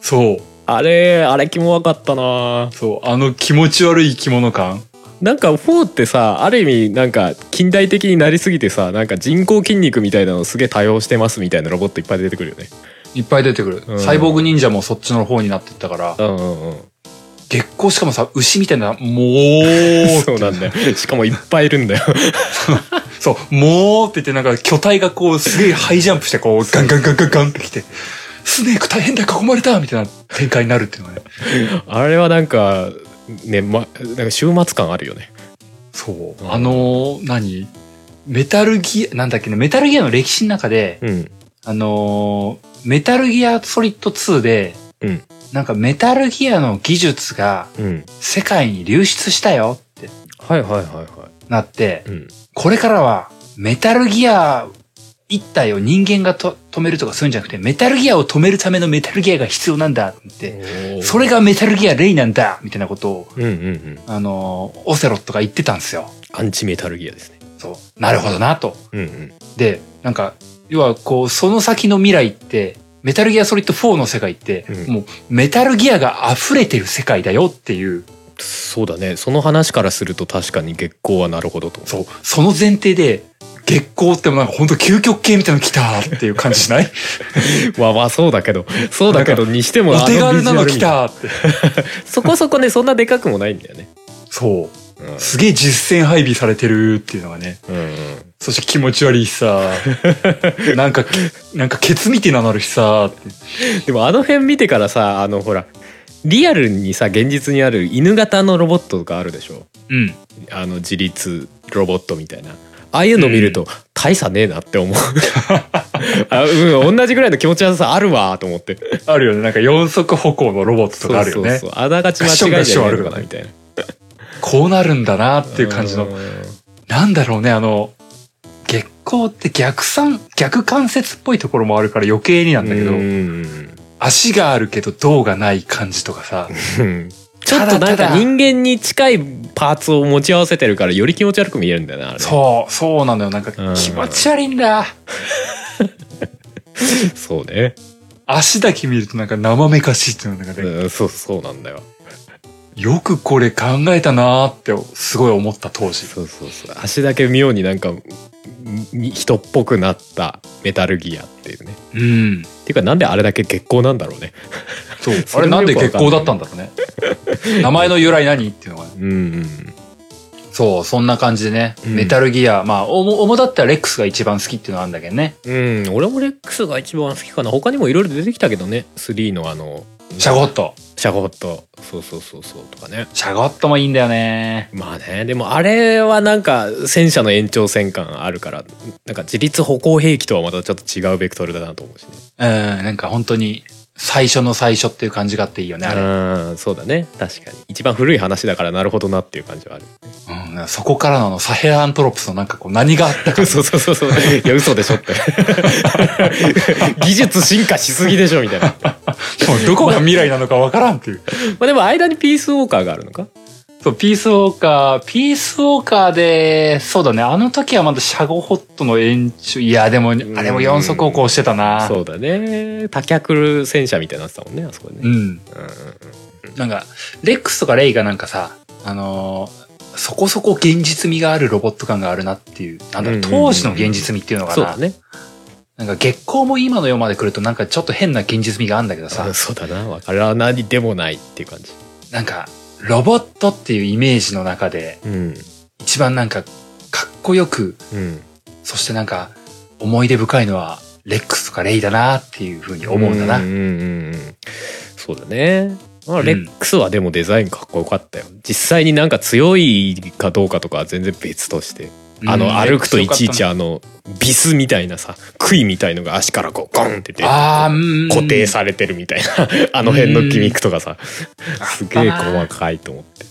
そう。あれ、あれキモわかったなそう。あの気持ち悪い生き物感。なんか4ってさ、ある意味なんか近代的になりすぎてさ、なんか人工筋肉みたいなのすげえ多用してますみたいなロボットいっぱい出てくるよね。いっぱい出てくる。うんサイボーグ忍者もそっちの方になってったから、うんうんうん。月光しかもさ、牛みたいな、もう、そうなんだよ。しかもいっぱいいるんだよ。そう、もうって言ってなんか巨体がこうすげえハイジャンプしてこうガンガンガンガンガンってきて、スネーク大変だ囲まれたみたいな展開になるっていうのはね。[LAUGHS] あれはなんか、ね、ま、なんか週末感あるよね。そう。うんあのー何？メタルギア、なんだっけね、メタルギアの歴史の中で、うん。あのーメタルギアソリッド2で、うんなんかメタルギアの技術がうん。世界に流出したよってはいはいはいはい。なって、うん。これからはメタルギア一体を人間がと止めるとかそういうんじゃなくて、メタルギアを止めるためのメタルギアが必要なんだって、それがメタルギアレイなんだみたいなことを、うんうんうん。あのーオセロットが言ってたんですよ。アンチメタルギアですね。そう。なるほどなと。うんうん。で、なんか、要はこう、その先の未来って、メタルギアソリッド4の世界って、うんもうメタルギアが溢れてる世界だよっていう、そうだね。その話からすると確かに月光はなるほどと。そう、その前提で、月光ってもうなんか本当究極系みたいなの来たっていう感じしない？[LAUGHS] まあまあそうだけど、そうだけどにしてもお手軽なの来たって。そこそこね、そんなでかくもないんだよね。そう。うん。すげえ実戦配備されてるっていうのがね。うんうん。そして気持ち悪いしさ、[LAUGHS] なんか、なんかケツみてえななるしさ、でもあの辺見てからさ、あのほら、リアルにさ、現実にある犬型のロボットがあるでしょ？うん。あの自立ロボットみたいな。ああいうの見ると、大差ねえなって思う。[LAUGHS] あうん、同じぐらいの気持ち悪さあるわと思って。あるよね。なんか四足歩行のロボットとかあるよね。そうそう。あながち間違いじゃないのかなみたいな。[LAUGHS] こうなるんだなっていう感じの。なんだろうね、あの、月光って逆算、逆関節っぽいところもあるから余計になんだけど、うん足があるけど胴がない感じとかさ、うんちょっとなんか人間に近いパーツを持ち合わせてるからより気持ち悪く見えるんだよなそう、そうなのよ。なんかうん。気持ち悪いんだ。[LAUGHS] そうね、足だけ見るとなんか生めかしいっていうのがね、うん、そうそうなんだよよくこれ考えたなーってすごい思った当時。そうそうそう足だけ妙になんかに人っぽくなったメタルギアっていうねうん。っていうかなんであれだけ月光なんだろうねそう。[LAUGHS] そあれなんで月光だったんだろうね。[LAUGHS] 名前の由来何っていうのがね。うんうんそう、そんな感じでね。うんメタルギア、まあ、おも、主だったらレックスが一番好きっていうのがあるんだけどね。うん俺もレックスが一番好きかな他にもいろいろ出てきたけどね3のあのシャゴット。シャゴットそうそうそうそうとかねシャゴットもいいんだよね。まあねでもあれはなんか戦車の延長線感あるからなんか自立歩行兵器とはまたちょっと違うベクトルだなと思うしねうん、なんか本当に、最初の最初っていう感じがあっていいよね、あれ。うんそうだね。確かに。一番古い話だからなるほどなっていう感じはあるうん、そこからのサヘアントロプスのなんかこう何があったか。[LAUGHS] そうそうそうそう。いや嘘でしょって。[LAUGHS] 技術進化しすぎでしょみたいな。どこが未来なのかわからんっていう。あでも間にピースウォーカーがあるのか？そう、ピースウォーカー、ピースウォーカーで、そうだね、あの時はまだシャゴホットの延長、いや、でも、あれも四足歩行してたな。そうだね。多脚戦車みたいになってたもんねあそこでね、うん。うん。うんなんか、レックスとかレイがなんかさ、あのーそこそこ現実味があるロボット感があるなっていう、なんだろ当時の現実味っていうのかな。そうだね。なんか月光も今の世まで来るとなんかちょっと変な現実味があるんだけどさ。うん、そうだな。わからないでもないっていう感じ。なんか、ロボットっていうイメージの中で、うん。一番なんか、かっこよく、うん。そしてなんか、思い出深いのは、レックスとかレイだなっていうふうに思うんだな。うんうんうんうんそうだね。まあ、レックスはでもデザインかっこよかったよ。実際になんか強いかどうかとかは全然別としてあの歩くといちいちあのビスみたいなさ杭みたいのが足からこうゴンって出て固定されてるみたいな [LAUGHS] あの辺のギミックとかさ。すげえ細かいと思って。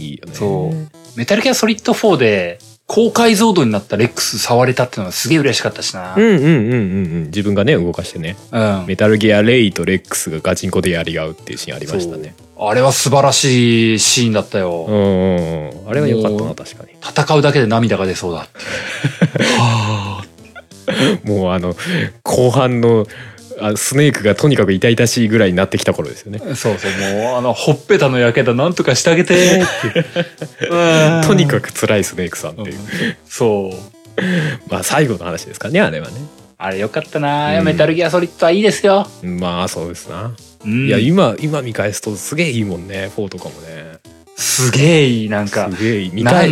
いいよね。そう。メタルギアソリッド4で高解像度になったレックス触れたっていうのはすげえ嬉しかったしな。うんうんうんうんうん自分がね動かしてねうん。メタルギアレイとレックスがガチンコでやり合うっていうシーンありましたねあれは素晴らしいシーンだったよ。うんうんうんあれは良かったな確かに戦うだけで涙が出そうだって。[LAUGHS] はもうあの後半のあスネークがとにかく痛々しいぐらいになってきた頃ですよね。あそうそう、もう、あの、ほっぺたのやけどなんとかしてあげて [LAUGHS] とにかく辛いスネークさんっていう、そう。まあ最後の話ですかねあれはね。あれよかったな、うん。メタルギアソリッドはいいですよ。まあそうですな、うん。いや今今見返すとすげえいいもんね4とかもね。すげえいい、なんか。すげえいい。見返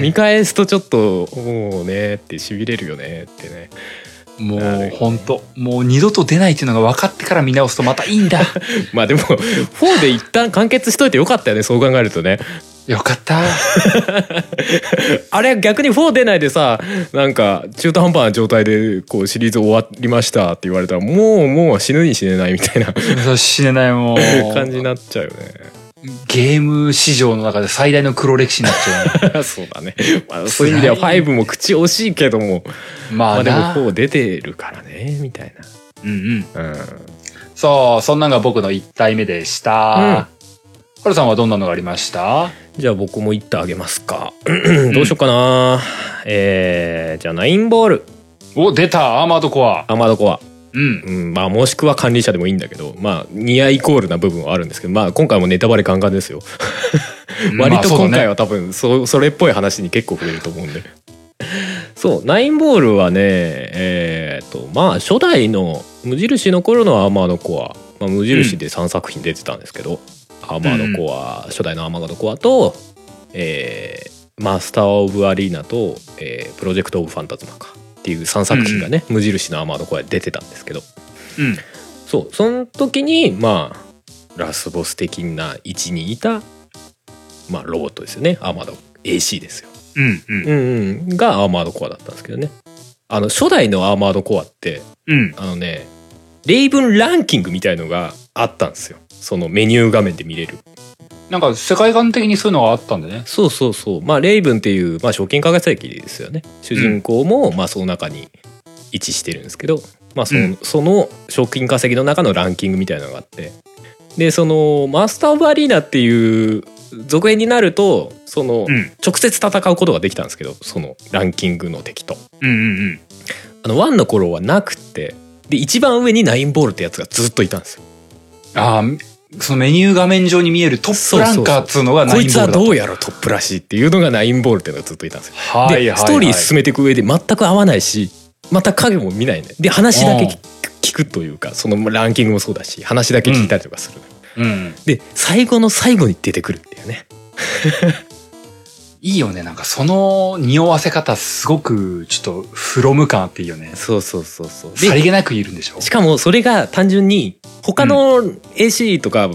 見返すとちょっともうねってしびれるよねってねもうなるほどねほんと、もう二度と出ないっていうのが分かってから見直すとまたいいんだ。[LAUGHS] まあでも4で一旦完結しといてよかったよねそう考えるとねよかった。[LAUGHS] あれ逆に4出ないでさなんか中途半端な状態でこうシリーズ終わりましたって言われたらもうもう死ぬに死ねないみたいな死ねないもう。[LAUGHS] 感じになっちゃうよねゲーム市場の中で最大の黒歴史になっちゃ [LAUGHS] そうだね、まあ、そういう意味では5も口惜しいけどもう。ままあで。も4出てるからねみたいうんうん。なうん。そう、そんなんが僕の1体目でした。ハルさんはどんなのがありました？じゃあ僕も言ってあげますか。[CLEARS THROAT] どうしようかな、えー、じゃあナインボール。お、出た。アーマードコア。アーマードコアうん。うん、まあもしくは管理者でもいいんだけどまあニアイコールな部分はあるんですけどまあ今回もネタバレガンガンですよ。[LAUGHS] 割と今回は。は多分そそれっぽい話に結構触れると思うんで。そうナインボールはねえーっとまあ初代の無印の頃のアーマードコア、まあ、無印で3作品出てたんですけど、アーマードコア、初代のアーマードコアと、えーマスター・オブ・アリーナと、えープロジェクト・オブ・ファンタズマかっていう3作品がね、無印のアーマードコアで出てたんですけどうん。そうその時にまあラスボス的な位置にいた、まあ、ロボットですよねアーマード AC ですよ、うん。うん。うんうん、がアーマードコアだったんですけどねあの初代のアーマードコアってうん。あのねレイブンランキングみたいのがあったんですよそのメニュー画面で見れるなんか世界観的にそういうのがあったんでね。そうそうそう。まあレイブンっていう、まあ、賞金化学駅ですよね。主人公も、まあその中に位置してるんですけど、まあその,、うん。その賞金稼ぎの中のランキングみたいなのがあって。でそのマスター・オブ・アリーナっていう続編になるとその、うん。直接戦うことができたんですけどそのランキングの敵と。うんうんうん。あの1の頃はなくってで一番上にナインボールってやつがずっといたんですよ。ああ、そのメニュー画面上に見えるトップランカーっつうのがナこいつはインボールだどうやらトップらしいっていうのがナインボールっていうのがずっといたんですよ。はいはいはい。でストーリー進めていく上で全く合わないし全く影も見ないねで話だけ聞聞くというかそのランキングもそうだし話だけ聞いたりとかする、うん。で最後の最後に出てくるっていうねいいよね。なんかその匂わせ方すごくちょっとフロム感あっていいよね。そうそうそうそうさりげなくいるんでしょ？しかもそれが単純に他の AC とか、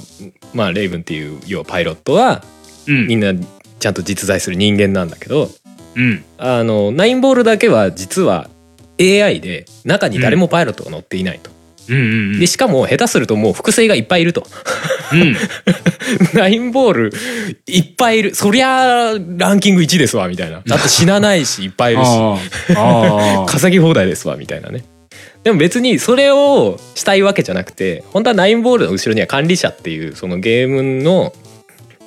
まあレイブンっていう要はパイロットはうんみんなちゃんと実在する人間なんだけどうん。あのナインボールだけは実は AI で中に誰もパイロットが乗っていないと、うんうんうん。でしかも下手するともう複製がいっぱいいるとうん。[LAUGHS] ナインボールいっぱいいるそりゃランキング1ですわみたいなだって死なないしいっぱいいるし。[LAUGHS] 稼ぎ放題ですわみたいなねでも別にそれをしたいわけじゃなくて本当はナインボールの後ろには管理者っていうそのゲームの、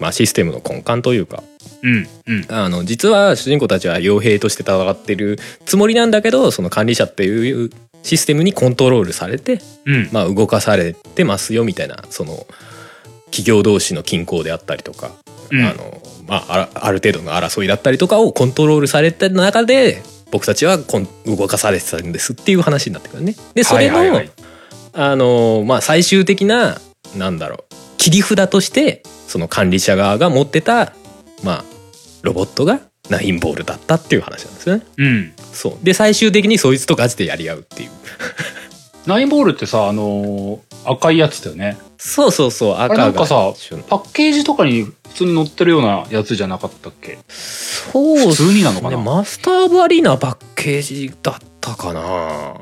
まあ、システムの根幹というかうん。うん。あの実は主人公たちは傭兵として戦ってるつもりなんだけどその管理者っていうシステムにコントロールされて、うん。まあ、動かされてますよみたいなその企業同士の均衡であったりとか、うんあのまあ、ある程度の争いだったりとかをコントロールされた中で僕たちはこん動かされてたんですっていう話になってくるね。でそれの、はいはいはいあのまあ最終的ななんだろう切り札としてその管理者側が持ってたまあロボットがナインボールだったっていう話なんですよね。うん。そう。で最終的にそいつとガチでやり合うっていう。ナインボールってさ、あのー赤いやつだよね。そうそうそう赤れがなんかさパッケージとかに普通に載ってるようなやつじゃなかったっけ？そう普通になのかな？ねマスター・オブ・アリーナパッケージだったかな。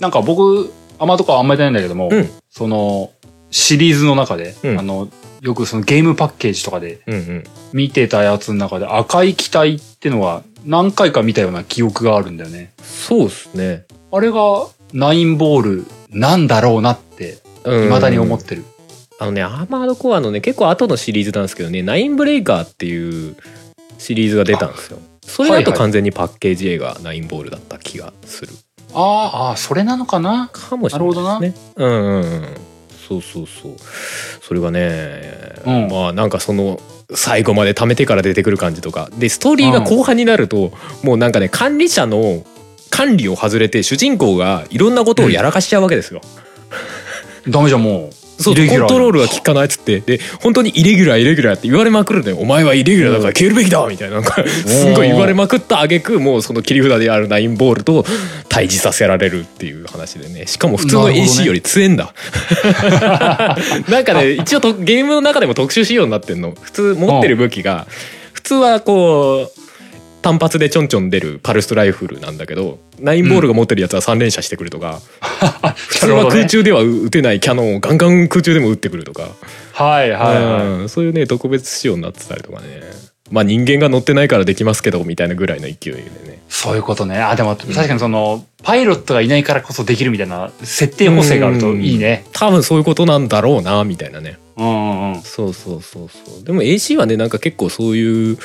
なんか僕、アマとかはあんまりないんだけども、うん。その、シリーズの中で、うん。あの、よくそのゲームパッケージとかでうんうん。見てたやつの中で赤い機体ってのは何回か見たような記憶があるんだよね。そうっすね。あれがナインボールなんだろうなって、うん。未だに思ってる。あのねアーマードコアのね結構後のシリーズなんですけどねナインブレイカーっていうシリーズが出たんですよ。それだとはいはい。完全にパッケージ映画ナインボールだった気がする。あーあー、それなのかな？かもしれないですね。うんうんうんそうそうそう。それがね、うん。まあなんかその最後まで貯めてから出てくる感じとか。でストーリーが後半になると、もうなんかね管理者の管理を外れて主人公がいろんなことをやらかしちゃうわけですよ。ダメじゃん、もう。そうコントロールが効かないっつって。で本当にイレギュラーイレギュラーって言われまくるんだよ。お前はイレギュラーだから消えるべきだみたいな。なんかすん。ごい言われまくった挙句もうその切り札であるナインボールと対峙させられるっていう話でね。しかも普通の AC より強えんだ。[LAUGHS] なんかね一応とゲームの中でも特殊仕様になってんの。普通持ってる武器が普通はこう単発でちょんちょん出るパルスライフルなんだけどナインボールが持ってるやつは3連射してくるとか、[LAUGHS] 普通は空中では撃てないキャノンをガンガン空中でも撃ってくるとか、はいはいはい。うんそういうね特別仕様になってたりとかねまあ人間が乗ってないからできますけどみたいなぐらいの勢いでねそういうことね。あ、でも確かにその、パイロットがいないからこそできるみたいな設定補正があるといいね。多分そういうことなんだろうなみたいなねうんうんうん。そうそうそうそうでも AC はねなんか結構そういう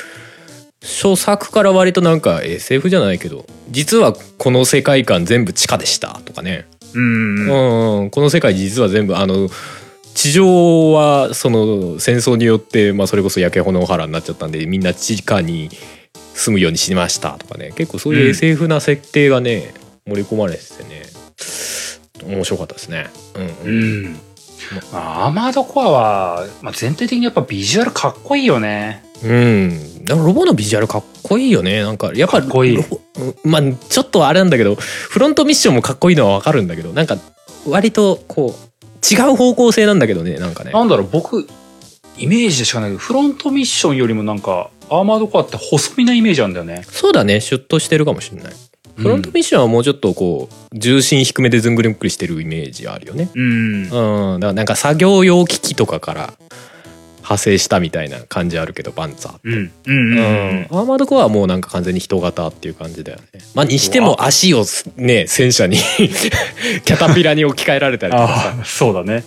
初作から割となんか SF じゃないけど実はこの世界観全部地下でしたとかね、うんうん。うんうんこの世界実は全部あの地上はその戦争によって、まあ、それこそ焼け野原になっちゃったんでみんな地下に住むようにしましたとかね結構そういううん SF な設定がね、盛り込まれててね面白かったですね。うんううんん。まあアーマードコアは、まあ、全体的にやっぱビジュアルかっこいいよね。うん、ロボのビジュアルかっこいいよね。なんかやっぱかっこいい。まあちょっとあれなんだけどフロントミッションもかっこいいのはわかるんだけどなんか割とこう違う方向性なんだけどねなんかね。なんだろう、僕、イメージでしかないけど、フロントミッションよりもなんか、アーマードコアって細身なイメージなんだよね。そうだね。シュッとしてるかもしれない。フロントミッションはもうちょっとこう重心低めでずんぐりむっくりしてるイメージあるよね。うん。うん。うん。だからなんか作業用機器とかから派生したみたいな感じあるけどバンツァーうん。うん。うん。うん、アーマードコアはもうなんか完全に人型っていう感じだよね。まあにしても足をね戦車に [LAUGHS] キャタピラに置き換えられたりとかそうだね。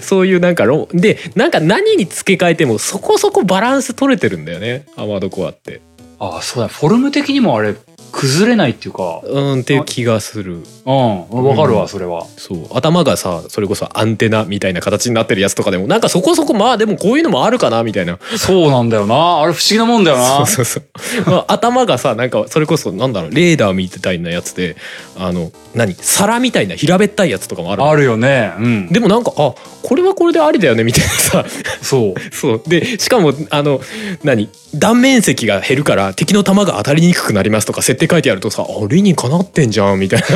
さそういうなんかロでなんか何に付け替えてもそこそこバランス取れてるんだよねアーマードコアって。ああ、そうだ。フォルム的にもあれ、崩れないっていうか、うんっていう気がする。うん。わかるわ、うんそれは。そう頭がさそれこそアンテナみたいな形になってるやつとかでもなんかそこそこまあでもこういうのもあるかなみたいなそうなんだよな。あれ不思議なもんだよな。そうそうそう、まあ、頭がさなんかそれこそなんだろうレーダーみたいなやつであの何？皿みたいな平べったいやつとかもあるあるよね。うん。でもなんかあこれはこれでありだよねみたいなさそう。そうでしかもあの何？断面積が減るから敵の弾が当たりにくくなりますとか設定書いてあるとさあ理にかなってんじゃんみたいな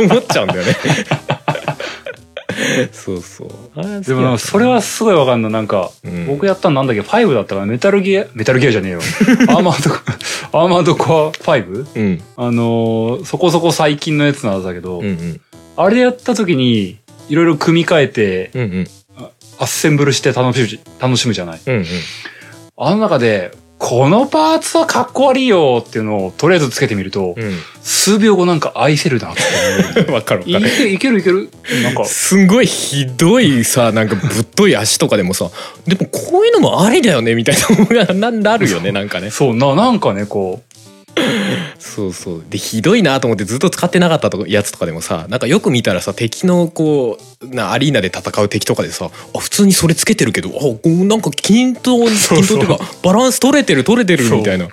思っちゃうんだよね [LAUGHS] そうそうでもそれはすごいわかんの。なんか、うん僕やったのなんだっけ ?5 だったかな？メタルギア、メタルギアじゃねえよ。アーマード、アーマードコア 5? うんあのーそこそこ最近のやつなんだけど、うんうんあれでやった時に、いろいろ組み替えて、うんうんアッセンブルして楽しむじ、楽しむじゃない？うんうんあの中で、このパーツはかっこ悪いよっていうのをとりあえずつけてみると、う数秒後なんか愛せるなって思える。ん [LAUGHS] わかるわいかるけいけるいける。なんか、すんごいひどいさなんかぶっとい足とかでもさでもこういうのもありだよねみたいなのがななるよねなんかねそう、な、なんかね、こそうそう。でひどいなと思ってずっと使ってなかったとやつとかでもさなんかよく見たらさ敵のこうなアリーナで戦う敵とかでさあ普通にそれつけてるけどあこうなんか均等に均等っていうかバランス取れてる取れてるみたいな。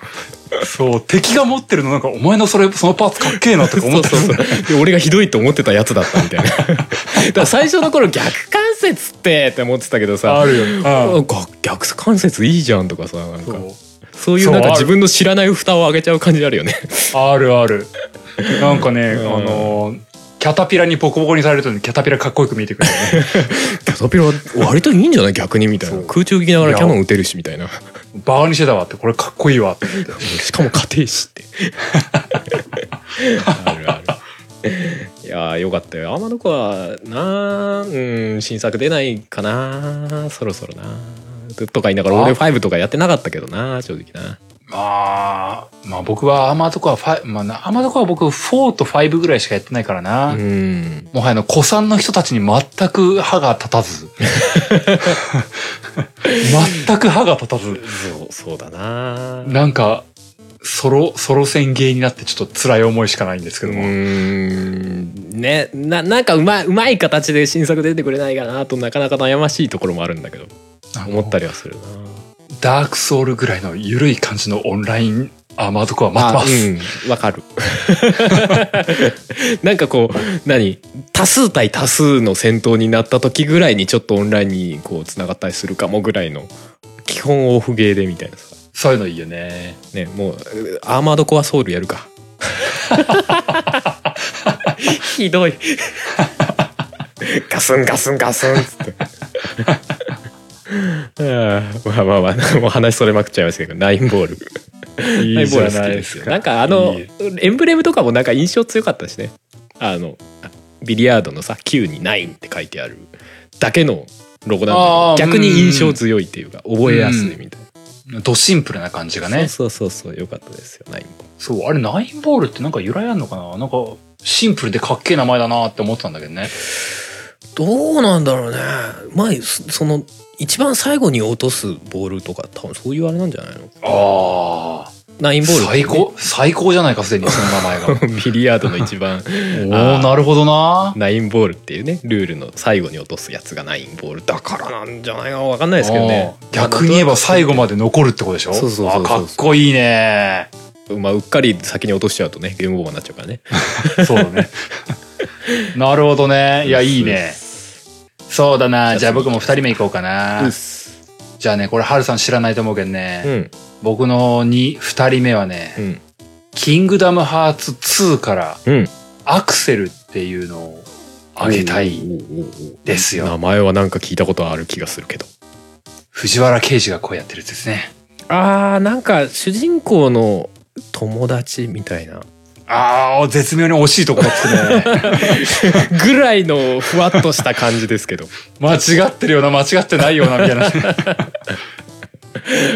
う、そう、敵が持ってるのなんか、お前のそれ、そのパーツかっけえなとか思ってた。そうそう俺がひどいと思ってたやつだったみたいな。[LAUGHS] だから最初の頃逆関節ってって思ってたけどさあるよ。あうん。が逆関節いいじゃんとかさなんかそう。いうなんか自分の知らない蓋を上げちゃう感じあるよね。あるある。[LAUGHS] なんかね、うんあのー、キャタピラにボコボコにされるとキャタピラかっこよく見えてくるよね。[LAUGHS] キャタピラ割といいんじゃない逆にみたいな空中撃きながらキャノン撃てるしみたいなバカにしてたわって、これかっこいいわって。しかも家庭史って [LAUGHS] あるあるいやーよかったよ天の子はなうん新作出ないかなそろそろなとか言いながら俺5とかやってなかったけどな正直なまあ、まあ僕はアーマードコア5、まあなアーマードコアは僕4と5ぐらいしかやってないからな。うんもはやあの、古参の人たちに全く歯が立たず。[LAUGHS] 全く歯が立たず。そうそうだななんか、ソロ、ソロ戦芸になってちょっと辛い思いしかないんですけうども。ん。ねななんかうまいうまい形で新作出てくれないかなとなかなか悩ましいところもあるんだけど。思ったりはするな。ダークソウルぐらいの緩い感じのオンラインアーマードコア待ってます。うん。わかる。[LAUGHS] なんかこう何？多数対多数の戦闘になった時ぐらいにちょっとオンラインにこうつながったりするかもぐらいの基本オフゲーでみたいなさそういうのいいよね。ねもうアーマードコアソウルやるか。ひどい。ガスンガスンガスン。っつってまあまあまあもう話それまくっちゃいましたけどナインボール。ナインボール好きですよ。なんかあのエンブレムとかもなんか印象強かったしね。あのビリヤードのさ9に9って書いてあるだけのロゴなんだけど逆に印象強いっていうか覚えやすいみたいドシンプルな感じがな、ね。そうそうそうそうよかったですよナインボールそう、あれナインボールってなんか由来あんのかな？なんか、シンプルでかっけえ名前だなって思ってたんだけどね。どうなんだろうね前そその一番最後に落とすボールとか多分そういうあれなんじゃないの？ああ。ナインボールね最高、最高じゃないか、すでにその名前が。[LAUGHS] ビリヤードの一番 [LAUGHS] おおなるほどな。ナインボールっていうねルールの最後に落とすやつがナインボールだからなんじゃないかわかんないですけどね逆に言えば最後まで残るってことでしょそうそうそうそうあかっこいいね。まあうっかり先に落としちゃうとねゲームオーバーになっちゃうからね [LAUGHS] そうだね。なるほどね。いや、いいね。そうだな。じゃあ僕も二人目行こうかうなっ。すじゃあね、これ、ハルさん知らないと思うけどうね。ん僕のに二人目はうね、んキングダムハーツ2からうんアクセルっていうのをあげたい。ですよ名前はなんか聞いたことある気がするけど藤原刑事が声やってるやつですね。あーなんか主人公の友達みたいなああ、絶妙に惜しいところつくね。[LAUGHS] ぐらいのふわっとした感じですけど [LAUGHS] 間違ってるような、間違ってないような、みたいな。[LAUGHS]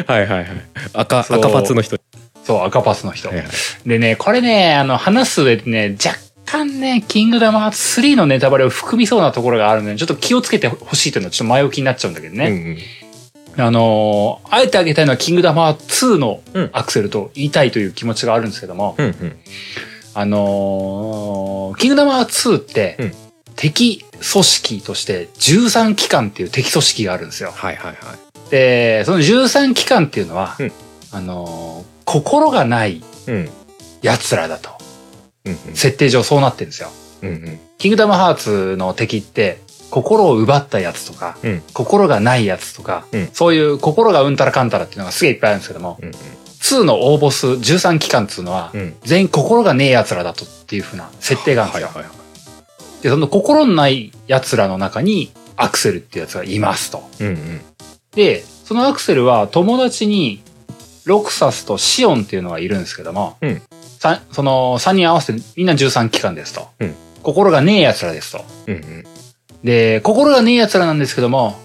はいはいはい赤赤パツの人そう、赤パスの人。はいはいでね、これね、あの、話す上でね、若干ね、キングダムハーツ3のネタバレを含みそうなところがあるので、ちょっと気をつけてほしいというのはちょっと前置きになっちゃうんだけどうんね。あのーあえてあげたいのはキングダムハーツ2のうん。アクセルと言いたいという気持ちがあるんですけども、うんうん。あのーキングダムハーツ2って、うん。敵組織として13機関っていう敵組織があるんですよ。はいはいはい。で、その13機関っていうのは、うん。あのー心がないうん。奴らだと。うん設定上そうなってるんですよ。うんうん。キングダムハーツの敵って、心を奪ったやつとか、うん。心がないやつとか、うん。そういう心がうんたらかんたらっていうのがすげえいっぱいあるんですけども、うん。2の大ボス13機関っていうのは、うん。全員心がねえ奴らだとっていう風な設定があるんですよ。はいはいはいで、その心のない奴らの中に、アクセルっていうやつがいますと。うんうん。で、そのアクセルは友達に、ロクサスとシオンっていうのがいるんですけども、うん。さその3人合わせてみんな13機関ですと。うん。心がねえ奴らですと。うんうんで、心がねえ奴らなんですけども、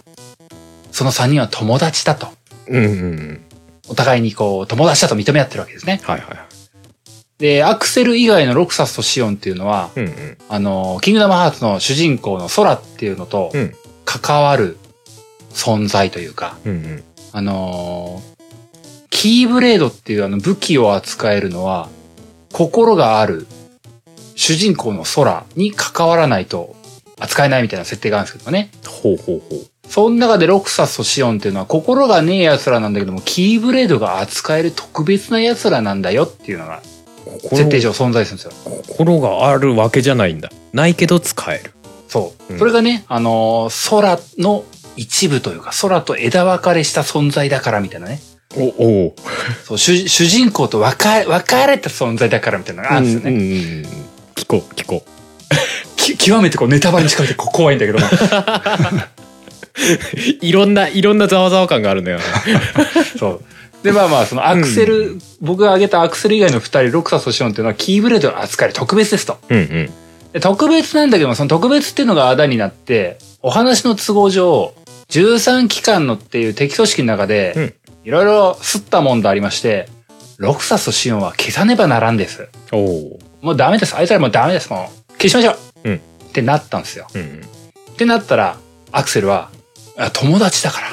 その3人は友達だと。うんうんうん。お互いにこう、友達だと認め合ってるわけですね。はいはいはい。で、アクセル以外のロクサスとシオンっていうのは、うんうん。あの、キングダムハーツの主人公の空っていうのとうん。関わる存在というか、うんうん。あのーキーブレードっていうあの武器を扱えるのは、心がある主人公の空に関わらないと扱えないみたいな設定があるんですけどもね。ほうほうほうその中でロクサスとシオンっていうのは心がねえ奴らなんだけども、キーブレードが扱える特別な奴らなんだよっていうのが設定上存在するんですよ。心があるわけじゃないんだないけど使えるそう。うんそれがね、あのー空の一部というか、空と枝分かれした存在だからみたいなね。おおそう主主人公と分か分かれた存在だからみたいなのがあるんですよね。うんうんうん聞こう聞こき極めてこうネタバレに近くて怖いんだけど。いろんないろんなざわざわ感があるんだよねそう。で、まあまあ、そのアクセル、僕が挙げたアクセル以外の二人、ロクサスとシオンっていうのはキーブレードの扱い特別ですと。うんうんで特別なんだけども、その特別っていうのがあだになって、お話の都合上、13機関のっていう敵組織の中で、いろいろ吸ったもんとありまして、ロクサスとシオンは消さねばならんです。おおもうダメです。あいつらもうダメです。もう消しましょう。うんってなったんですよ。うんうんってなったら、アクセルは、あ友達だから。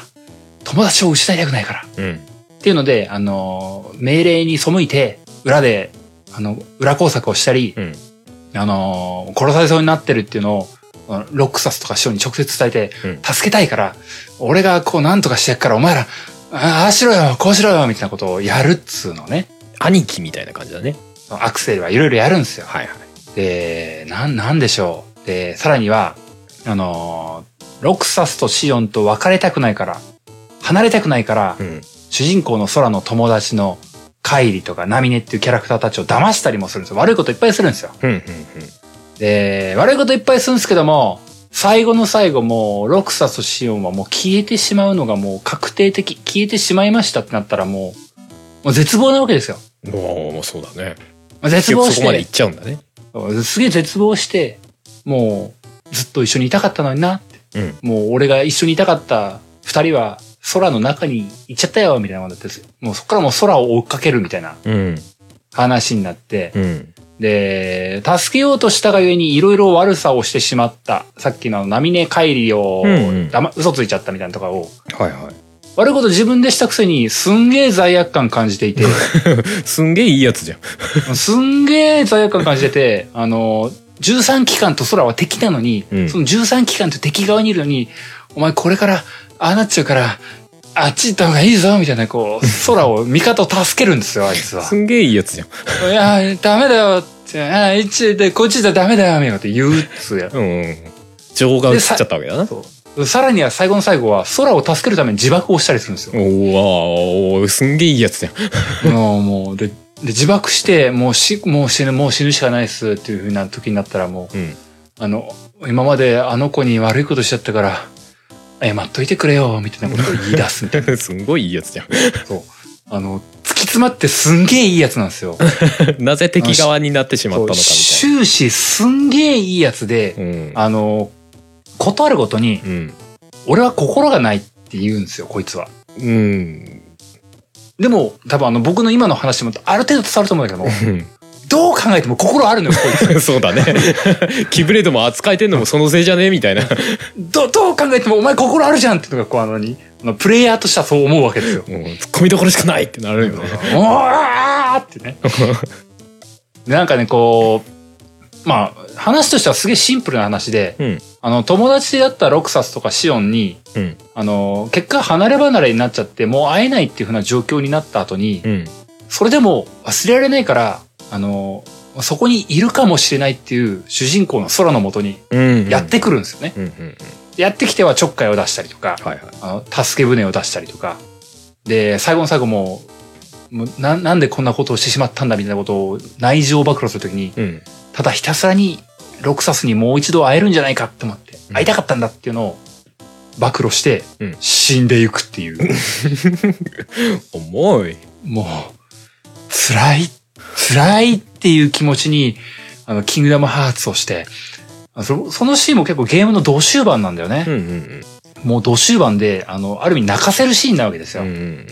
友達を失いたくないから。うんっていうので、あの、命令に背いて、裏で、あの、裏工作をしたり、うんあの、殺されそうになってるっていうのを、ロックサスとか師匠に直接伝えて、うん助けたいから、俺がこうなんとかしてやっから、お前ら、あああしろよ、こうしろよ、みたいなことをやるっつうのね。兄貴みたいな感じだねアクセルはいろいろやるんですよ。はいはいで、なん、なんでしょう。で、さらには、あの、ロクサスとシオンと別れたくないから、離れたくないから、うん主人公の空の友達のカイリとかナミネっていうキャラクターたちを騙したりもするんですよ。悪いこといっぱいするんですよ。うんうんで、悪いこといっぱいするんですけども、最後の最後もう、ロクサスとシオンはもう消えてしまうのがもう確定的、消えてしまいましたってなったらもう、もう絶望なわけですよ。うんおおそうだねまあ絶結望して局そこまで行っ、ちゃうんだねすげえ絶望して、もう、ずっと一緒にいたかったのになって。うん。もう俺が一緒にいたかった二人は空の中に行っちゃったよ、みたいなもんだって、もうそこからもう空を追っかけるみたいなうん。話になって、うん。で、助けようとしたがゆえにいろいろ悪さをしてしまった。さっきのあのナミネ帰りを、うんうん。嘘ついちゃったみたいなとかを、はいはい。悪いこと自分でしたくせにすんげえ罪悪感感じていて、[LAUGHS] すんげえいいやつじゃん。すんげえ罪悪感感じてて、あの、13機関と空は敵なのに、うんその13機関と敵側にいるのに、お前これから、ああなっちゃうから、あっち行った方がいいぞ、みたいな、こう、[LAUGHS] 空を、味方を助けるんですよ、あいつは。すんげえいいやつじゃんいや、ダメだよって、ああ、一で、こっちじゃダメだよ、みたいなこと言うっつうや。うんうん情が映っちゃったわけだなそう。さらには最後の最後は、空を助けるために自爆をしたりするんですよ。おおすんげえいいやつじゃん [LAUGHS] もう、もう、で、で、自爆して、もうし、もう死ぬ、もう死ぬしかないっすっていう風な時になったらもう、うんあの、今まであの子に悪いことしちゃったから、謝っといてくれよ、みたいなことを言い出すみたいな。[LAUGHS] すんごいいいやつじゃんそう。あの、突き詰まってすんげえいいやつなんですよ。[LAUGHS] なぜ敵側になってしまったのかみたい終始すんげえいいやつで、なうんあの、ことあるごとに、うん俺は心がないって言うんですよ、こいつは。うんでも、多分あの、僕の今の話もある程度伝わると思うんだけども、どう考えても心あるのよ、こいつ。[LAUGHS] そうだね [LAUGHS] キブレードも扱えてんのもそのせいじゃね？みたいなど、どう考えてもお前心あるじゃんっていうのが、こう、あのに、プレイヤーとしてはそう思うわけですよ。もう突っ込みどころしかないってなるよねおーってね。[LAUGHS] でなんかね、こう、まあ、話としてはすげえシンプルな話で、うんあの、友達であったロクサスとかシオンに、うん。あの、結果離れ離れになっちゃって、もう会えないっていう風な状況になった後に、うん。それでも忘れられないから、あの、そこにいるかもしれないっていう主人公の空のもとにうんやってくるんですよね。やってきてはちょっかいを出したりとか、はいはい。あの助け舟を出したりとか。で、最後の最後もう、もうななんでこんなことをしてしまったんだみたいなことを内情を暴露するときに、うん。ただひたすらにロクサスにもう一度会えるんじゃないかって思って、うん。会いたかったんだっていうのを暴露してうん。死んでいくっていう、[LAUGHS] 重い。もう辛い、辛いっていう気持ちに、あの、キングダムハーツをして、あそそのシーンも結構ゲームの同終盤なんだよね。う。んうんもう同終盤で、あの、ある意味泣かせるシーンなわけですよ。うんうん。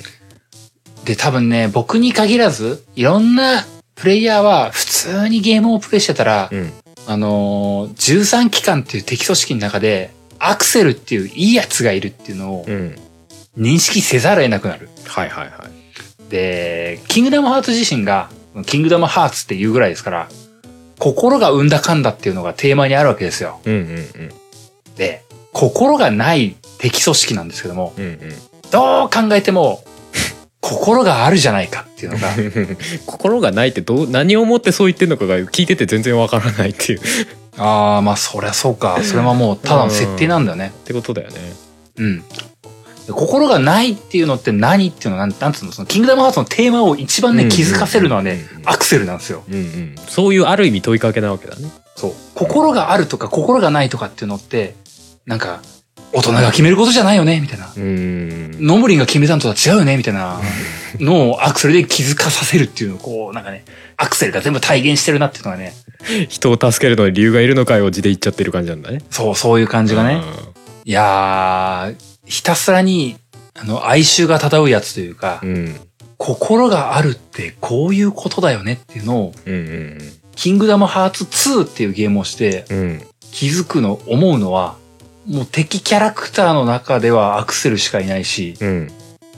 で、多分ね、僕に限らず、いろんなプレイヤーは普通にゲームをプレイしてたら、うんあのー、13機関っていう敵組織の中で、アクセルっていういいやつがいるっていうのをうん認識せざるを得なくなる。はいはいはいで、キングダムハーツ自身が、キングダムハーツっていうぐらいですから、心が生んだかんだっていうのがテーマにあるわけですよ。うんうんで、心がない敵組織なんですけども、うんうんどう考えても、心があるじゃないかっていうのが、う [LAUGHS] ん心がないってどう何をもってそう言ってんのかが聞いてて全然わからないっていうっああ、まあそりゃそうか。それはもうただの設定なんだよね。てことだよねうん。で心がないっていうのって何っていうのはなん、なんつうの、そのキングダムハーツのテーマを一番ね、うん気づかせるのはねアクセルなんですよ。うんうんそういうある意味問いかけなわけだねそう。心があるとか心がないとかっていうのって、なんか、大人が決めることじゃないよね、みたいな。うーん。ノムリンが決めたのとは違うよね、みたいな。のをアクセルで気づかさせるっていうのを、こう、なんかね、アクセルが全部体現してるなっていうのがね、人を助けるのに理由がいるのかよ字で言っちゃってる感じなんだね。そう、そういう感じがね。いやー、ひたすらに、あの、哀愁が漂うやつというか、うん。うん心があるってこういうことだよねっていうのを、うんうんキングダムハーツ2っていうゲームをしてうんうん。気づくの、思うのは、もう敵キャラクターの中ではアクセルしかいないし、うん。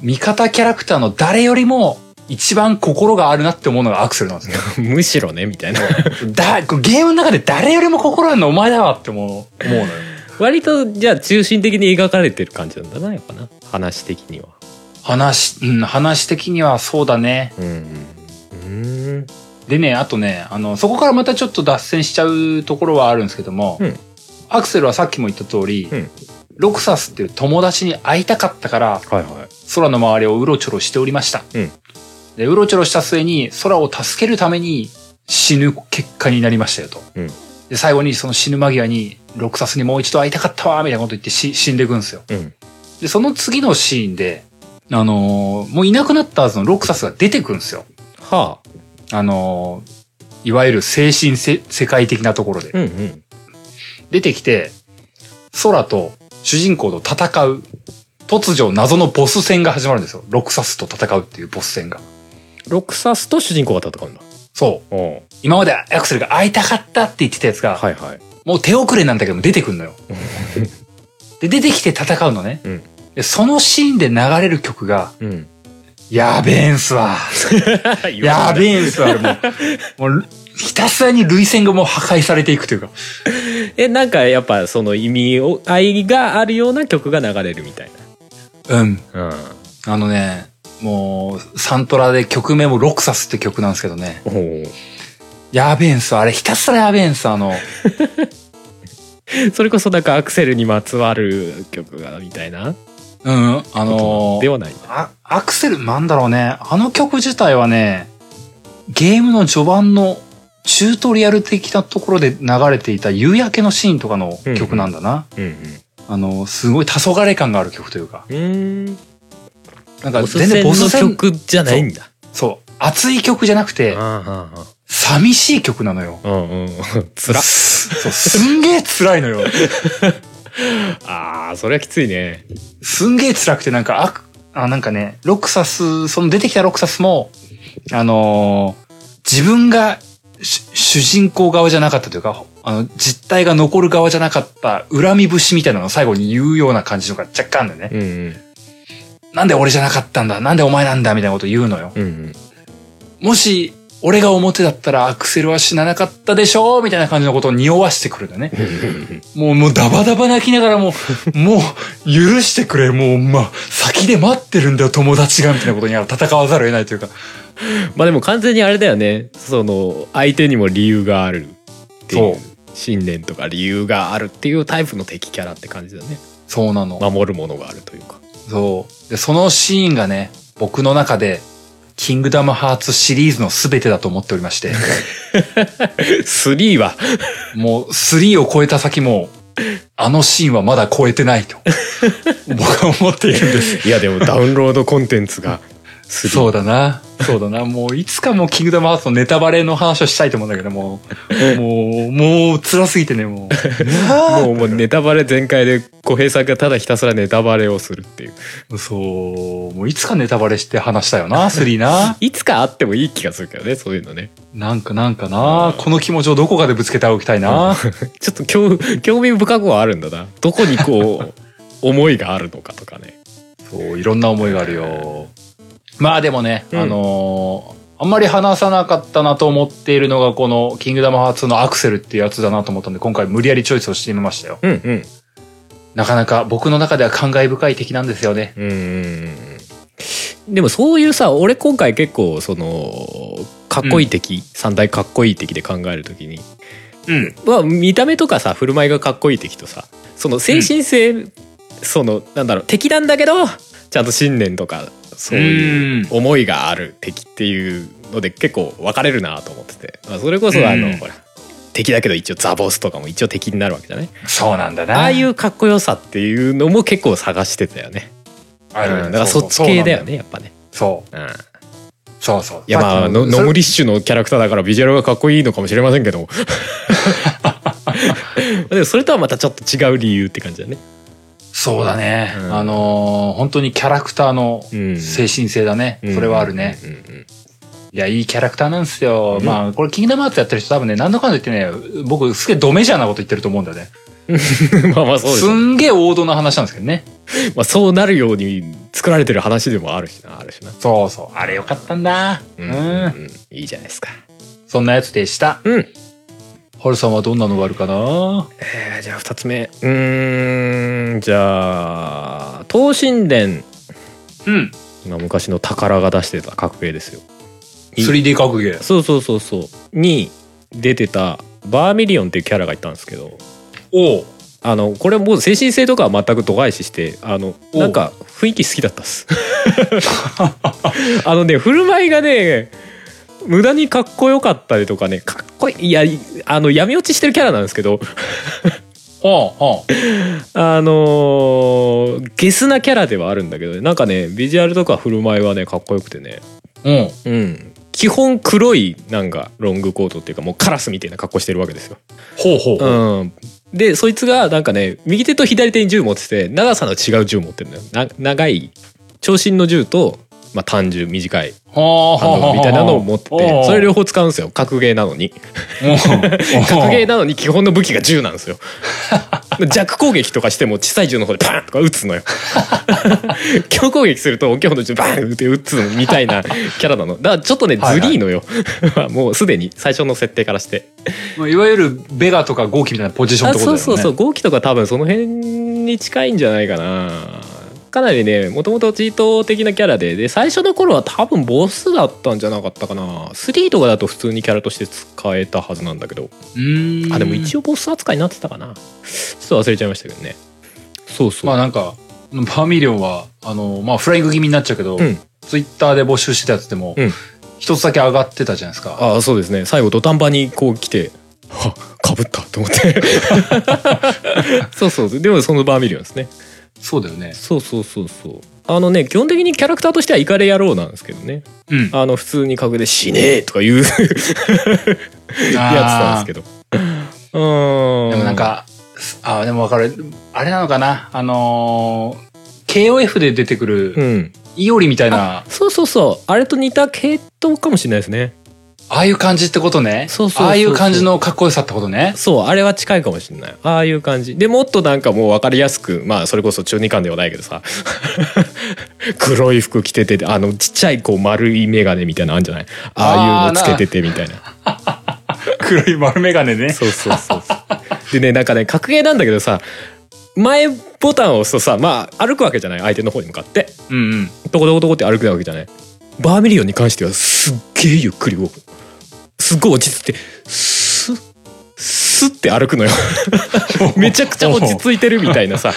味方キャラクターの誰よりも一番心があるなって思うのがアクセルなんですよ。[LAUGHS] むしろねみたいな。[LAUGHS] だ、ゲームの中で誰よりも心あるのお前だわって思う思うのよ。[LAUGHS] 割とじゃあ中心的に描かれてる感じなんだなやっぱな。話的には。話、うん、話的にはそうだね。うんうん。うん。でね、あとね、あの、そこからまたちょっと脱線しちゃうところはあるんですけども、うんアクセルはさっきも言った通り、うんロクサスっていう友達に会いたかったから、はいはい空の周りをうろちょろしておりました。うんで、うろちょろした末に空を助けるために死ぬ結果になりましたよと。うんで、最後にその死ぬ間際に、ロクサスにもう一度会いたかったわ、みたいなこと言ってし死んでいくんですよ。うんで、その次のシーンで、あのーもういなくなったはずのロクサスが出てくるんですよ。はああのーいわゆる精神せ世界的なところで。うんうん出てきて、空と主人公と戦う、突如謎のボス戦が始まるんですよ。ロクサスと戦うっていうボス戦が。ロクサスと主人公が戦うんだそう。おう今までアクセルが会いたかったって言ってたやつが、はいはいもう手遅れなんだけども出てくんのよ。[LAUGHS] で、出てきて戦うのね。うんでそのシーンで流れる曲が、うんやべえんすわ。[LAUGHS] やべえんすわ。もう、[LAUGHS] もうひたすらに涙腺がもう破壊されていくというか。えなんかやっぱその意味を愛があるような曲が流れるみたいうん。なうんあのね、もう、サントラで曲名もロクサスって曲なんですけどね。おうやべえんすわ。あれひたすらやべえんすわ。あの、[LAUGHS] それこそなんかアクセルにまつわる曲がみたいなうん、あのではないんだあ、アクセル、なんだろうね。あの曲自体はね、ゲームの序盤のチュートリアル的なところで流れていた夕焼けのシーンとかの曲なんだな。うんあの、すごい黄昏感がある曲というか。うんうんなんかボス戦の曲じゃないんだそう。熱い曲じゃなくて、あ寂しい曲なのよ。あうんうん [LAUGHS] つらそう、すんげえ辛いのよ。[LAUGHS] あーそれはきついねすんげえ辛くてなんか、あ、あ、なんかね、ロクサス、その出てきたロクサスも、あのー自分がし主人公側じゃなかったというか、あの、実態が残る側じゃなかった恨み節みたいなのを最後に言うような感じのが若干あるんだよね。うんうんなんで俺じゃなかったんだ？なんでお前なんだ？みたいなこと言うのよ。うんうんもし、俺が表だったらアクセルは死ななかったでしょみたいな感じのことを匂わしてくるんだね。[LAUGHS] もう、もうダバダバ泣きながらもう、もう、許してくれ。もう、まあ、先で待ってるんだよ、友達が、みたいなことに戦わざるを得ないというか。まあでも完全にあれだよねその相手にも理由があるっていうそう信念とか理由があるっていうタイプの敵キャラって感じだねそうなの。守るものがあるというかそう。で、そのシーンがね、僕の中で、キングダムハーツシリーズの全てだと思っておりまして、[LAUGHS] 3は？もう3を超えた先も、あのシーンはまだ超えてないと、僕は思っているんです。いやでもダウンロードコンテンツが3そうだな。そうだな。もういつかもうキングダムハーツのネタバレの話をしたいと思うんだけども、もう、もう辛すぎてね、もう。[LAUGHS] もうもうネタバレ全開で小平さんがただひたすらネタバレをするっていうそう、もういつかネタバレして話したよな、3な。いつかあってもいい気がするけどねそういうのねなんかなんかな、この気持ちをどこかでぶつけておきたいな。[LAUGHS] ちょっと興興味深くはあるんだなどこにこう [LAUGHS] 思いがあるのかとかねそう、いろんな思いがあるよ。まあでもね、うんあのーあんまり話さなかったなと思っているのがこのキングダムハーツのアクセルっていうやつだなと思ったんで今回無理やりチョイスをしてみましたよ。うんうんなかなか僕の中では感慨深い敵なんですよね。うんうんうんでもそういうさ俺今回結構そのかっこいい敵、三大かっこいい敵で考えるときにうん。まあ見た目とかさ振る舞いがかっこいい敵とさその精神性、そのなんだろう敵なんだけどちゃんと信念とかそういううん思いがある敵っていうので結構分かれるなと思ってて、まあ、それこそあの、うんほら敵だけど一応ザボスとかも一応敵になるわけじゃない？そうなんだな。ああいうかっこよさっていうのも結構探してたよね、ある、うん、だからそっち系だよねやっぱね。そう。うん。そうそう。いやまあノノムリッシュのキャラクターだからビジュアルがかっこいいのかもしれませんけど [LAUGHS] でもそれとはまたちょっと違う理由って感じだねそうだね。うんあのー本当にキャラクターのうん精神性だね。それはあるね。うんうんうんいや、いいキャラクターなんですよ。うんまあ、これ、キングダムハーツやってる人多分ね、なんだかんだ言ってね、僕、すげえドメジャーなこと言ってると思うんだよね。[LAUGHS] まあまあそうですすよんげえ王道な話なんですけどね。[LAUGHS] まあそうなるように作られてる話でもあるしなあるしなそうそう。あれよかったんだ。う。うんんいいじゃないですかそんなやつでした。うんハルさんはどんなのがあるかな？えーじゃあ2つ目。うーんじゃあ東神殿うん。まあ昔の宝が出してた格ゲーですよ。い 3D 格ゲー。そうそうそうそう。に出てたバーミリオンっていうキャラがいたんですけど。おう。あのこれもう精神性とかは全く度外視してあのおなんか雰囲気好きだったっす。[LAUGHS] あのね振る舞いがね無駄にかっこよかったりとかねかっこいいいやあの闇落ちしてるキャラなんですけど。おうおうあのーゲスなキャラではあるんだけどね。なんかねビジュアルとか振る舞いはねかっこよくてね。うん。うん。基本黒いなんかロングコートっていうかもうカラスみたいな格好してるわけですよ。ほうほうほう。うん、でそいつがなんかね右手と左手に銃持ってて長さの違う銃持ってるのよ。な長い長身の銃と、まあ、短銃短いはあハンドルみたいなのを持っててそれ両方方使うんですよ。格ゲーなのに。[LAUGHS] 格ゲーなのに基本の武器が銃なんですよ。[LAUGHS] 弱攻撃とかしても小さい銃の方でパンとか撃つのよ。[LAUGHS] 強攻撃すると大きい方の銃バンって撃つみたいなキャラなの。だからちょっとねはいはい。ずりーのよ。もうすでに最初の設定からして。いわゆるベガとか豪鬼みたいなポジションあってことだよね。そうそうそう。豪鬼とか多分その辺に近いんじゃないかなかなりねもともとチート的なキャラでで最初の頃は多分ボスだったんじゃなかったかな。3とかだと普通にキャラとして使えたはずなんだけど。うーん。あでも一応ボス扱いになってたかな。ちょっと忘れちゃいましたけどね。そうそう、まあなんか、バーミリオンは、あの、まあフライング気味になっちゃうけど、うん。ツイッターで募集してたやつでもうん、一つだけ上がってたじゃないですか。ああそうですね。最後土壇場にこう来てはかぶったと思って。[LAUGHS] そうそう。でもそのバーミリオンですねそうだよね。そうそうそうそう。あのね基本的にキャラクターとしてはイカレ野郎なんですけどね。うん。あの普通に格で死ねえとか言う [LAUGHS] やつなんですけど。うー。ん。でもなんか、あ、でもわかる。あれなのかな？あのー、KOF で出てくうる、ん。イオリみたいな、あそうそうそう。あれと似た系統かもしれないですねあいう感じってことね。そうそうああいう感じのかっこよさってことね。そうあれは近いかもしれない。ああいう感じ。でもっとなんかもう分かりやすくまあそれこそ中二感ではないけどさ。[LAUGHS] 黒い服着ててあのちっちゃいこう丸い眼鏡みたいなのあるんじゃない？ああいうのつけててみたいな。[LAUGHS] 黒い丸メガネね。そうそうそうそう。でねなんかね格ゲーなんだけどさ前ボタンを押すとさまあ歩くわけじゃない？相手の方に向かって。うんうん。どこどこどこって歩くわけじゃない？バーミリオンに関してはすっげえゆっくり動くすっごい落ち着いてスッスッって歩くのよ。[LAUGHS] めちゃくちゃ落ち着いてるみたいなさ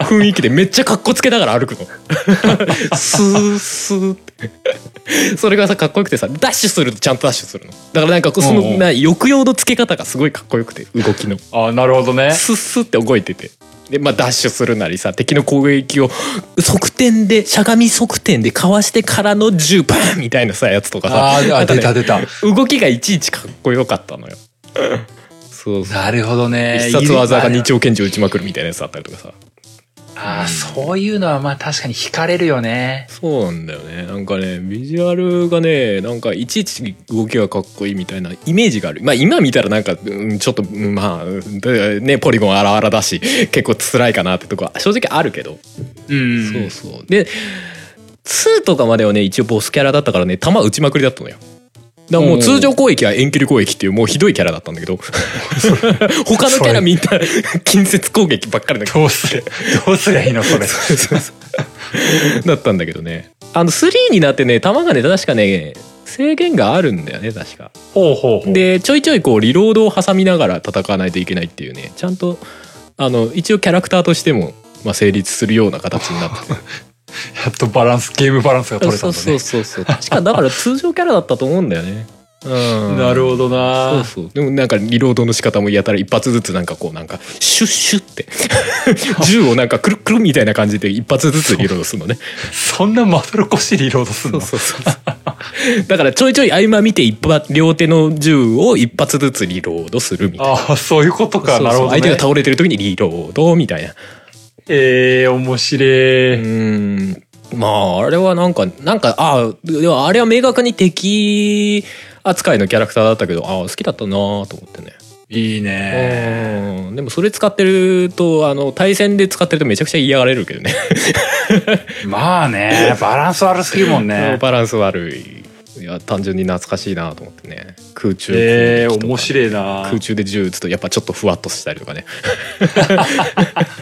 雰囲気でめっちゃかっこつけながら歩くの。スースーって。それがさかっこよくてさダッシュするとちゃんとダッシュするの。だからなんかそのな抑揚のつけ方がすごいかっこよくて動きの。ああ、なるほどね。スッスッって動いててでまあダッシュするなりさ敵の攻撃を側転でしゃがみ側転でかわしてからの銃バーンみたいなさやつとかさあね出た出た。動きがいちいちかっこよかったのよ [LAUGHS] そうそうなるほどね。必殺技がいる二丁拳銃撃ちまくるみたいなやつあったりとかさああ、そういうのはまあ確かに惹かれるよね。そうなんだよね。なんかねビジュアルがねなんかいちいち動きがかっこいいみたいなイメージがある。まあ今見たらなんか、うんちょっとうんまあでねポリゴンあらあらだし結構辛いかなってとこは正直あるけど。うん。そうそう。で2とかまではね一応ボスキャラだったからね弾撃ちまくりだったのよだからもう通常攻撃は遠距離攻撃っていうもうひどいキャラだったんだけど。他のキャラみんな近接攻撃ばっかりだけど。どうする、どうすりゃいいのそれ？[LAUGHS] だったんだけどね。あの3になってね弾がね確かね制限があるんだよね確か。ほうほうほう。でちょいちょいこうリロードを挟みながら戦わないといけないっていうね。ちゃんとあの一応キャラクターとしても、まあ、成立するような形になってて [LAUGHS] [LAUGHS] やっとバランス、ゲームバランスが取れたんだね。そうそうそうそう。確かだから通常キャラだったと思うんだよね。うん。なるほどそうなそう。でもなんかリロードの仕方もやたら一発ずつなんかこうなんかシュッシュッって。[LAUGHS] 銃をなんかくるくるみたいな感じで一発ずつリロードするのね。そんなまどろっこしいリロードすんの？そうそうだからちょいちょい合間見て一発両手の銃を一発ずつリロードするみたいな。ああそういうことか。そうそう。なるほど、ね、相手が倒れてる時にリロードみたいなええー、面白うい、ーん。まああれはなんかなんかああでもあれは明確に敵扱いのキャラクターだったけどああ好きだったなと思ってね。いいね。うん。でもそれ使ってるとあの対戦で使ってるとめちゃくちゃ嫌がれるけどね。[LAUGHS] まあねバランス悪すぎるもんね。バランス悪い。いや単純に懐かしいなと思ってね。空中ええー、面白いな。空中で銃撃つとやっぱちょっとふわっとしたりとかね [LAUGHS]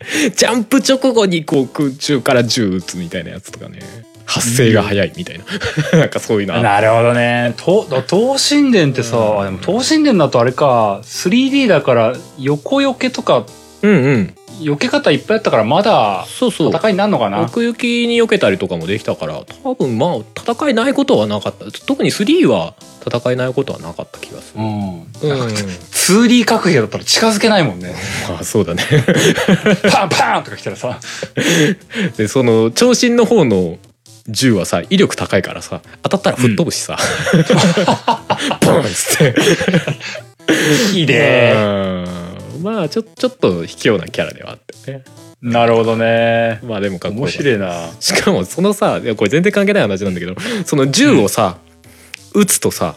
[LAUGHS] ジャンプ直後にこう空中から銃撃つみたいなやつとかね。発生が早いみたいな、[LAUGHS] なんかそういうのあなるほどね。と、東神殿ってさ、うん。でも東神殿だとあれか、3D だから横よけとか、うんうん避け方いっぱいあったからまだそうそう。戦いになるのかな？奥行きに避けたりとかもできたから多分まあ戦いないことはなかった。特に3は戦いないことはなかった気がする。うん。うん。2D 格ゲーだったら近づけないもんね。[LAUGHS] まあそうだね。[LAUGHS] パンパンとか来たらさ。[LAUGHS] でその長身の方の銃はさ威力高いからさ当たったら吹っ飛ぶしさ、ポンっつって。いいね。うんまあちょちょっと卑怯なキャラではあってねなるほどね。まあでもかっこよ面かった白いな。しかもそのさいやこれ全然関係ない話なんだけどその銃をさ、撃つとさ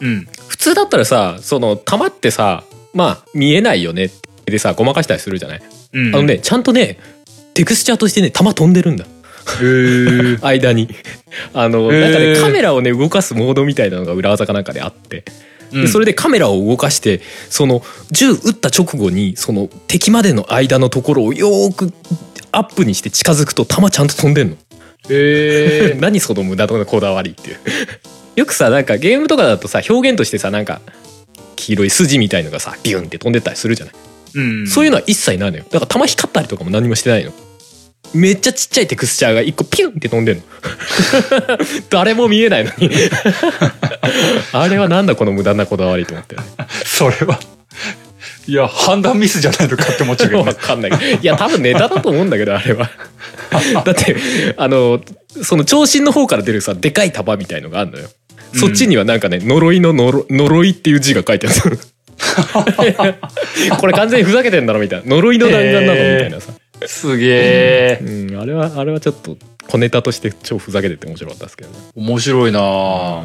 うん。普通だったらさその弾ってさまあ見えないよねでさごまかしたりするじゃない、うん。あのねちゃんとねテクスチャーとしてね弾飛んでるんだ。[LAUGHS] 間にあの、なんかねカメラをね動かすモードみたいなのが裏技かなんかであってでそれでカメラを動かしてその銃撃った直後にその敵までの間のところをよーくアップにして近づくと弾ちゃんと飛んでんの。へー。[LAUGHS] 何その無駄なこだわりっていう [LAUGHS] よくさなんかゲームとかだとさ表現としてさなんか黄色い筋みたいのがさビュンって飛んでったりするじゃない、うん。そういうのは一切ないのよだから弾光ったりとかも何もしてないのめっちゃちっちゃいテクスチャーが一個ピュンって飛んでんの。[LAUGHS] 誰も見えないのに。[LAUGHS] あれはなんだこの無駄なこだわりと思って、ね、それは。いや、判断ミスじゃないのかって思っちゃうけどわね。[LAUGHS] かんない。けどいや多分ネタだと思うんだけどあれは。だってあのその長身の方から出るさでかい束みたいのがあるのよ、そっちにはなんかね呪いの呪呪いっていう字が書いてある。これ完全にふざけてんだろみたいな。呪いの弾丸なのみたいなさ、すげえ。うん、あれはあれはちょっと小ネタとして超ふざけてて面白かったですけどね面白いな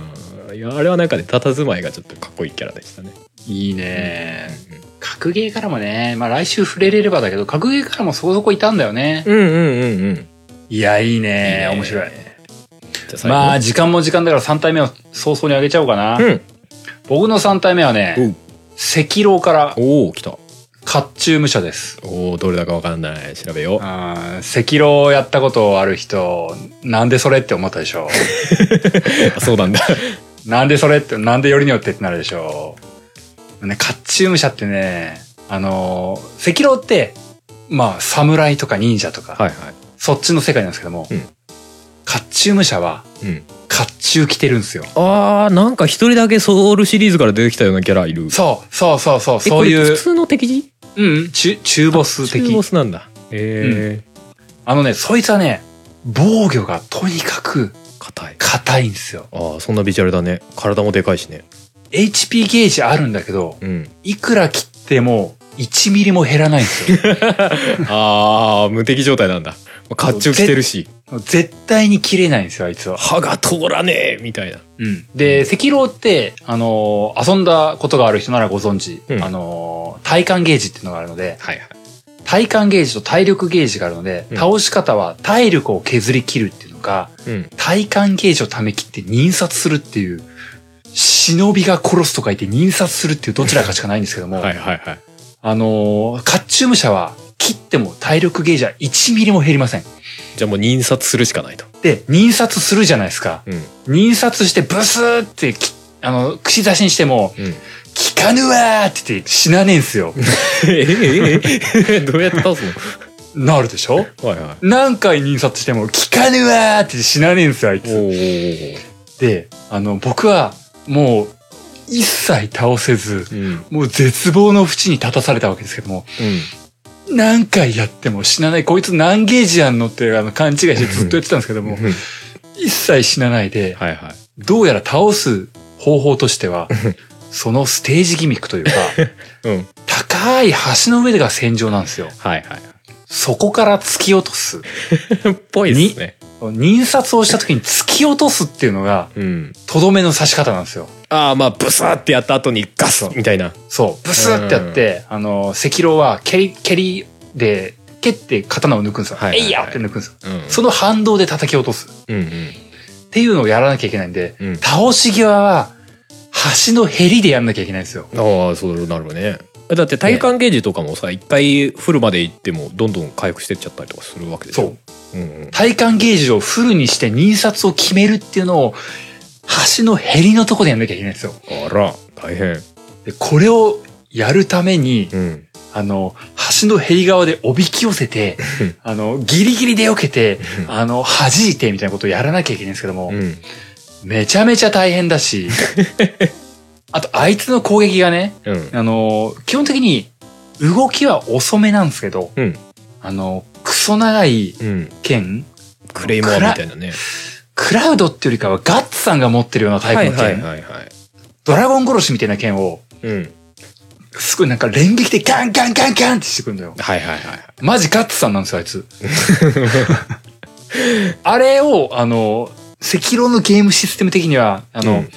うんいやあれはなんかね佇まいがちょっとかっこいいキャラでしたねいいね。格ゲーからもね、まあ来週触れれればだけど、格ゲーからもそこそこいたんだよね。うんうんうんうんいや、いいね。面白い。まあ、時間も時間だから3体目を早々にあげちゃおうかな。うん僕の3体目はね、赤狼からおお来た甲冑武者です。おおどれだかわかんない調べようあー赤狼やったことある人、なんでそれって思ったでしょあ [LAUGHS] そうなんだう。なんでそれって、なんでよりによってってなるでしょう。ね、甲冑武者ってね、あのー赤狼って、まあ、侍とか忍者とか、はいはいそっちの世界なんですけども、うん甲冑武者は、うん甲冑着てるんですよ。あーなんか一人だけソウルシリーズから出てきたようなキャラいるそう、そうそうそう、えそういう、普通の敵陣？うん、中、中ボス的。中ボ。スなんだ。へえあのね、そいつはね、防御がとにかく硬い。硬いんですよ。ああそんなビジュアルだね。体もでかいしね。HP ゲージあるんだけど、うん。いくら切っても1ミリも減らないんですよ。[LAUGHS] ああ無敵状態なんだ。甲冑着てるし絶対に切れないんですよ、あいつは。歯が通らねえみたいな。うん。で、赤狼って、あのー遊んだことがある人ならご存知、うん。あのー体感ゲージっていうのがあるので、はいはい。体感ゲージと体力ゲージがあるので、うん。倒し方は体力を削り切るっていうのか、うん。体感ゲージを溜め切って認殺するっていう、忍びが殺すと書いて認殺するっていうどちらかしかないんですけども、はいはいはい。あのー、甲冑武者は切っても体力ゲージは1ミリも減りません。じゃあもう認殺するしかないとで、認殺するじゃないですか。うん認殺してブスーってき、あの、串刺しにしても、うん効かぬわーって言って死なねえんすよ。[LAUGHS] えええ [LAUGHS] どうやって倒すの？なるでしょ？はいはい何回認殺しても効かぬわーって言って死なねえんすよ、あいつ。で、あの、僕は、もう、一切倒せず、うん。もう絶望の淵に立たされたわけですけども、うん。何回やっても死なない、こいつ何ゲージやんのってあの勘違いしてずっとやってたんですけども、うん一切死なないで、はいはい。どうやら倒す方法としては、そのステージギミックというか、[LAUGHS] うん。高い橋の上でが戦場なんですよ。はいはい。そこから突き落とす。っ [LAUGHS] ぽいですね。印刷をした時に突き落とすっていうのが、うん。とどめの刺し方なんですよ。ああ、まあ、ブサーってやった後にガスみたいな。そう。ブスってやって、あの、赤狼は蹴り、蹴りで、蹴って刀を抜くんですよ。えいやって抜くんですよ。うん。その反動で叩き落とす。っていうのをやらなきゃいけないんで、うん倒し際は、橋のヘリでやんなきゃいけないんですよ。ああ、そうなるほどね。だって体感ゲージとかもさ、一回フルまで行ってもどんどん回復してっちゃったりとかするわけでしょ？そう。う。うんうん。体感ゲージをフルにして印刷を決めるっていうのを、橋のヘリのとこでやんなきゃいけないんですよ。あら、大変。でこれをやるために、うん。あの、橋のヘリ側でおびき寄せて、あの、ギリギリで避けて、あの、弾いてみたいなことをやらなきゃいけないんですけども、うん。めちゃめちゃ大変だし、[LAUGHS] あと、あいつの攻撃がね、うん。あの、基本的に動きは遅めなんですけど、うん。あの、クソ長いうん。剣、クレイモアみたいなね。クラウドっていうよりかはガッツさんが持ってるようなタイプの剣、はいはいはいはい。ドラゴン殺しみたいな剣を、うん。すごいなんか連撃でガンガンガンガンってしてくるんだよ。はいはいはい。マジガッツさんなんですよ、あいつ。[LAUGHS] あれを、あの、赤狼のゲームシステム的には、あの、うん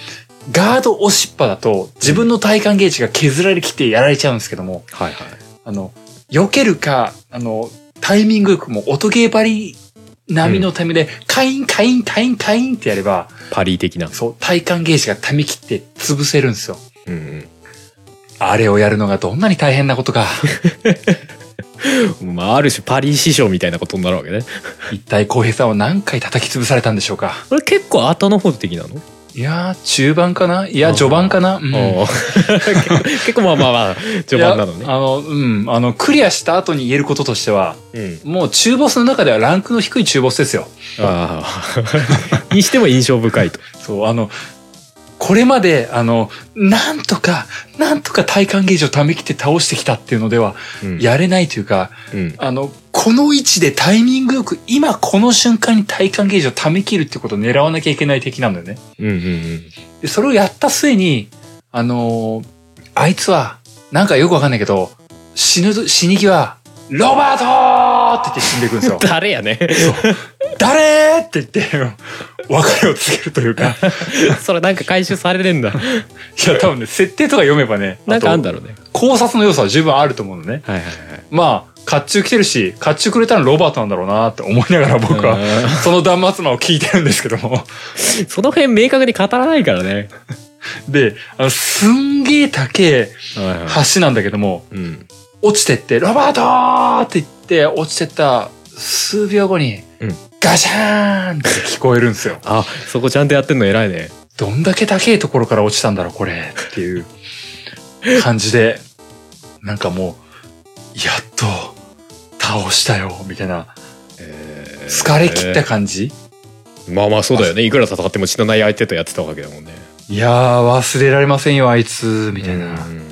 ガード押しっぱだと自分の体感ゲージが削られきってやられちゃうんですけども、はいはい。あの、避けるか、あの、タイミングよくもう音ゲーバリ並みのタイミングで、カインカインカインカインってやれば、パリ的な。そう、体感ゲージが溜み切って潰せるんですよ。うんあれをやるのがどんなに大変なことか。うん。まあ、ある種パリ師匠みたいなことになるわけね。一体浩平さんは何回叩き潰されたんでしょうか [LAUGHS] これ結構後の方的なの？いやー、中盤かな？いや、序盤かな？うん。[LAUGHS] 結構まあまあまあ、序盤なのね。あの、うん。あの、クリアした後に言えることとしては、うん。もう中ボスの中ではランクの低い中ボスですよ。ああ。[LAUGHS] にしても印象深いと。そう、あの、これまで、あの、なんとか、なんとか体感ゲージを溜め切って倒してきたっていうのでは、うん。やれないというか、うん。あの、この位置でタイミングよく、今この瞬間に体感ゲージを溜め切るっていうことを狙わなきゃいけない敵なんだよね。うんうんうん。で、それをやった末に、あのーあいつは、なんかよくわかんないけど、死ぬ、死に際、ロバートーって言って死んでいくんですよ。[LAUGHS] 誰やね。誰って言って、別れを告げるというか、[LAUGHS] それなんか回収されるんだ。いや、多分ね、設定とか読めばね、なんかあんとだろうね。考察の要素は十分あると思うのね。はいはいはい。まあ、甲冑着てるし、甲冑くれたのロバートなんだろうなって思いながら僕は [LAUGHS] うん、その断末魔を聞いてるんですけども。その辺明確に語らないからね。で、あの、すんげえ高え。橋なんだけども、うん。落ちてって、ロバートーって言って、落ちてった数秒後に、うんガシャーンって聞こえるんですよ。あ、そこちゃんとやってんの偉いね。どんだけ高いところから落ちたんだろう、これ。っていう [LAUGHS] 感じで、なんかもう、やっと倒したよ、みたいな、疲れ切った感じ、まあまあそうだよね。いくら戦っても死なない相手とやってたわけだもんね。いやー、忘れられませんよ、あいつ、みたいなうん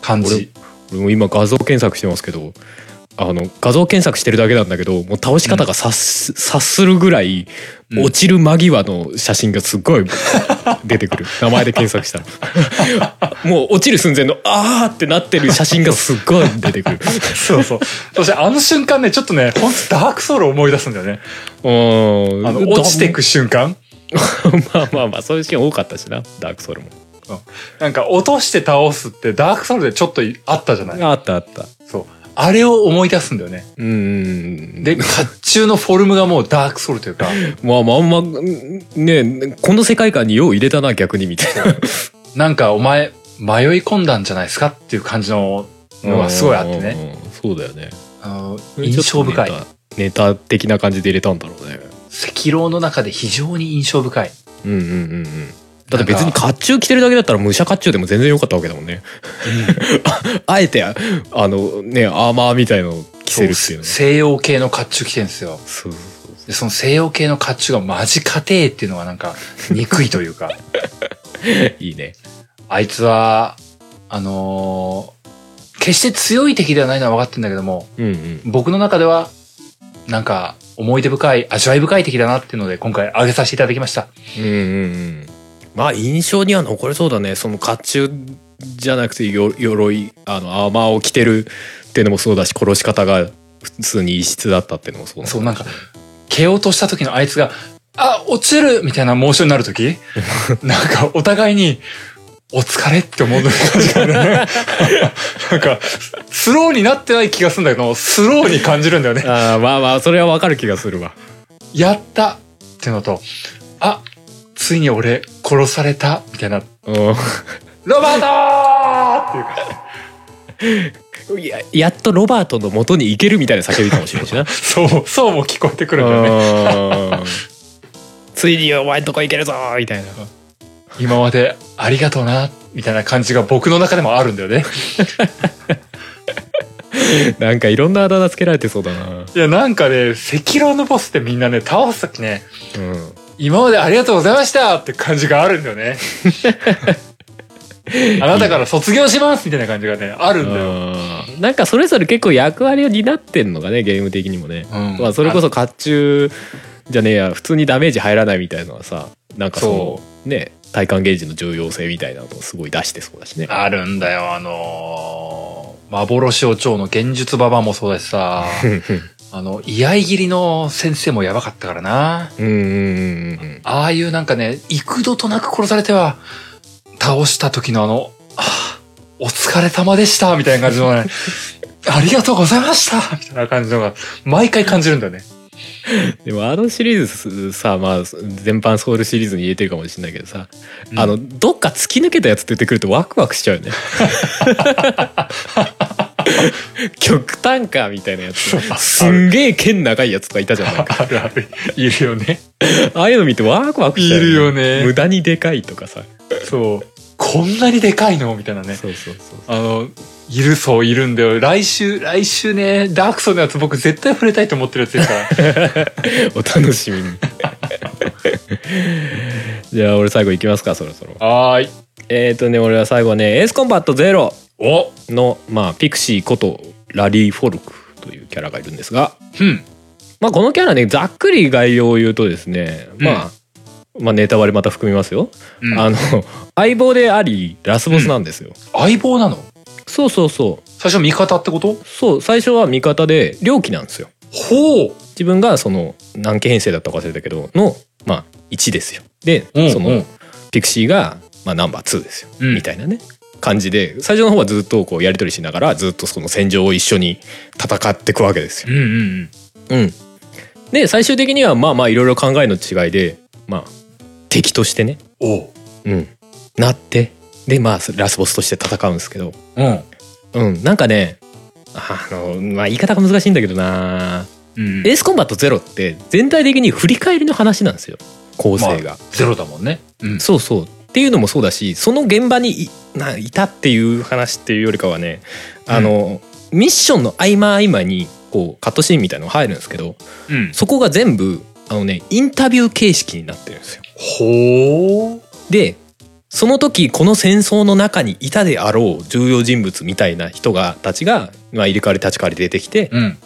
感じ。俺も今画像検索してますけど、あの、画像検索してるだけなんだけど、もう倒し方が察す,、察するぐらい、うん落ちる間際の写真がすっごい [LAUGHS] 出てくる。名前で検索したら。[LAUGHS] もう落ちる寸前の、あーってなってる写真がすっごい出てくる。[LAUGHS] そうそう。そしてあの瞬間ね、ちょっとね、ほんとダークソウルを思い出すんだよね。うん。あの、落ちてく瞬間まあまあまあ、そういうシーン多かったしな、ダークソウルも。なんか落として倒すってダークソウルでちょっとあったじゃないあったあった。そう。あれを思い出すんだよね。うん。で、甲冑のフォルムがもうダークソウルというか、[LAUGHS] まあまあま、ねこの世界観によう入れたな、逆にみたいな。[LAUGHS] なんかお前迷い込んだんじゃないですかっていう感じののがすごいあってね。ね。そうだよね。あの印象深い。ネタ。ネタ的な感じで入れたんだろうね。赤狼の中で非常に印象深い。うんうんうんうん。だって別に甲冑着てるだけだったら武者甲冑でも全然良かったわけだもんね。[LAUGHS] あえて、あのね、アーマーみたいのを着せるっていうの。西洋系の甲冑着てるんですよ。そうそうで、その西洋系の甲冑がマジ硬えっていうのがなんか憎いというか。[LAUGHS] いいねあいつは、あのー決して強い敵ではないのは分かってるんだけども、うんうん僕の中では、なんか、思い出深い、味わい深い敵だなっていうので、今回挙げさせていただきました。うんうんうんまあ印象には残れそうだねその甲冑じゃなくてよ鎧あのアーマーを着てるっていうのもそうだし殺し方が普通に異質だったっていうのもそうだそう、なんか、蹴落とした時のあいつが、あ、落ちるみたいなモーションになる時？[LAUGHS] なんか、お互いに、お疲れって思う感じがね。[LAUGHS] なんか、スローになってない気がするんだけど、スローに感じるんだよね。あーまあまあそれはわかる気がするわやったってのと、あ、ついに俺殺されたみたいな、うんロバートーっていうか、いややっとロバートの元に行けるみたいな叫びかもしれないしな [LAUGHS] そう、そうも聞こえてくるんだよね。うんついにお前んとこ行けるぞみたいな今までありがとうな、みたいな感じが僕の中でもあるんだよね。[LAUGHS] なんかいろんなあだ名つけられてそうだな。いや、なんかね、赤狼のボスってみんなね、倒すときね、うん。今までありがとうございましたって感じがあるんだよね。[LAUGHS] あなたから卒業しますみたいな感じがね、あるんだよ。うんなんかそれぞれ結構役割を担ってんのがねゲーム的にもね、うんまあ、それこそ甲冑じゃねえや普通にダメージ入らないみたいなのはさなんかそのね体感ゲージの重要性みたいなのをすごい出してそうだしね。あるんだよ、あのー幻を蝶の現術ババもそうだしさ、[LAUGHS] あの、居合切りの先生もやばかったからな。うんうんうんうんああいうなんかね、幾度となく殺されては、倒した時のあの、あーお疲れ様でしたみたいな感じのね、[LAUGHS] ありがとうございましたみたいな感じのが、毎回感じるんだよね。でもあのシリーズさまあ全般ソウルシリーズに入れてるかもしれないけどさ、うんあのどっか突き抜けたやつ出てくるとワクワクしちゃうよね。[LAUGHS] [LAUGHS] 極端かみたいなやつ [LAUGHS] すんげえ剣長いやつとかいたじゃんないか [LAUGHS] あるある。いるよね。ああいうの見てワクワクしちゃういるよね無駄にでかいとかさそう。こんなにでかいのみたいなね。そうそうそうあの、いるそういるんだよ。来週、来週ね、ダークソウルのやつ僕絶対触れたいと思ってるやつですから。お楽しみにじゃあ俺最後いきますかそろそろはーい。えっ、ー、とね俺は最後はねエースコンバットゼロおのまあピクシーことラリー・フォルクというキャラがいるんですが。うん。まあこのキャラねざっくり概要を言うとですね、まあまあネタバレまた含みますよ、うん。あの相棒でありラスボスなんですよ、相棒なの？そうそうそう。最初味方ってこと？そう最初は味方で猟奇なんですよ。ほう。自分がその何期編成だったか忘れたけどのまあ1ですよ。で、うんその、うん。ピクシーが、まあ、ナンバー2ですよ、うん。みたいなね感じで最初の方はずっとこうやり取りしながらずっとその戦場を一緒に戦っていくわけですよ。うんうんうん、で最終的にはまあまあいろいろ考えの違いでまあ敵としてね、うん。おう。うん、なってでまあラスボスとして戦うんですけど、うん。うん、なんかねあのまあ言い方が難しいんだけどなうんエースコンバットゼロって全体的に振り返りの話なんですよ構成が。ゼロだもんね。うん。そうそうっていうのもそうだしその現場にいないたっていう話っていうよりかはねあの、ミッションの合間合間にこうカットシーンみたいのが入るんですけどうん。そこが全部あのねインタビュー形式になってるんですよ。ほう。でその時この戦争の中にいたであろう重要人物みたいな人がたちが、まあ、入れ替わり立ち替わり出てきてうん。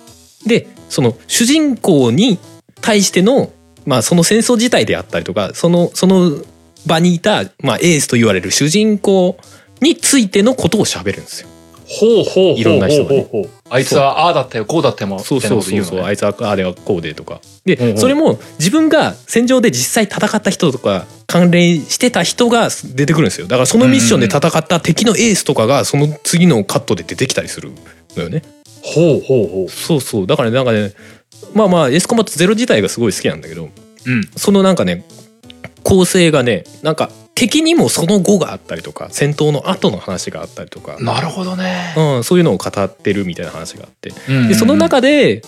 でその主人公に対しての、まあ、その戦争自体であったりとかそのその場にいた、まあ、エースと言われる主人公についてのことを喋るんですよ。ほうほう。いろんな人がねあいつはああだったよ、こうだったよも。そうそうそうそう、あいいつはあれはこうでとかで、うんうんそれも自分が戦場で実際戦った人とか関連してた人が出てくるんですよだからそのミッションで戦った敵のエースとかがその次のカットで出てきたりするのよねほうほうほう。そうそうだからねなんかねまあまあエースコンバットゼロ自体がすごい好きなんだけどうん。そのなんかね構成がねなんか敵にもその後があったりとか戦闘の後の話があったりとか、なるほどね。うん、そういうのを語ってるみたいな話があってうんでその中で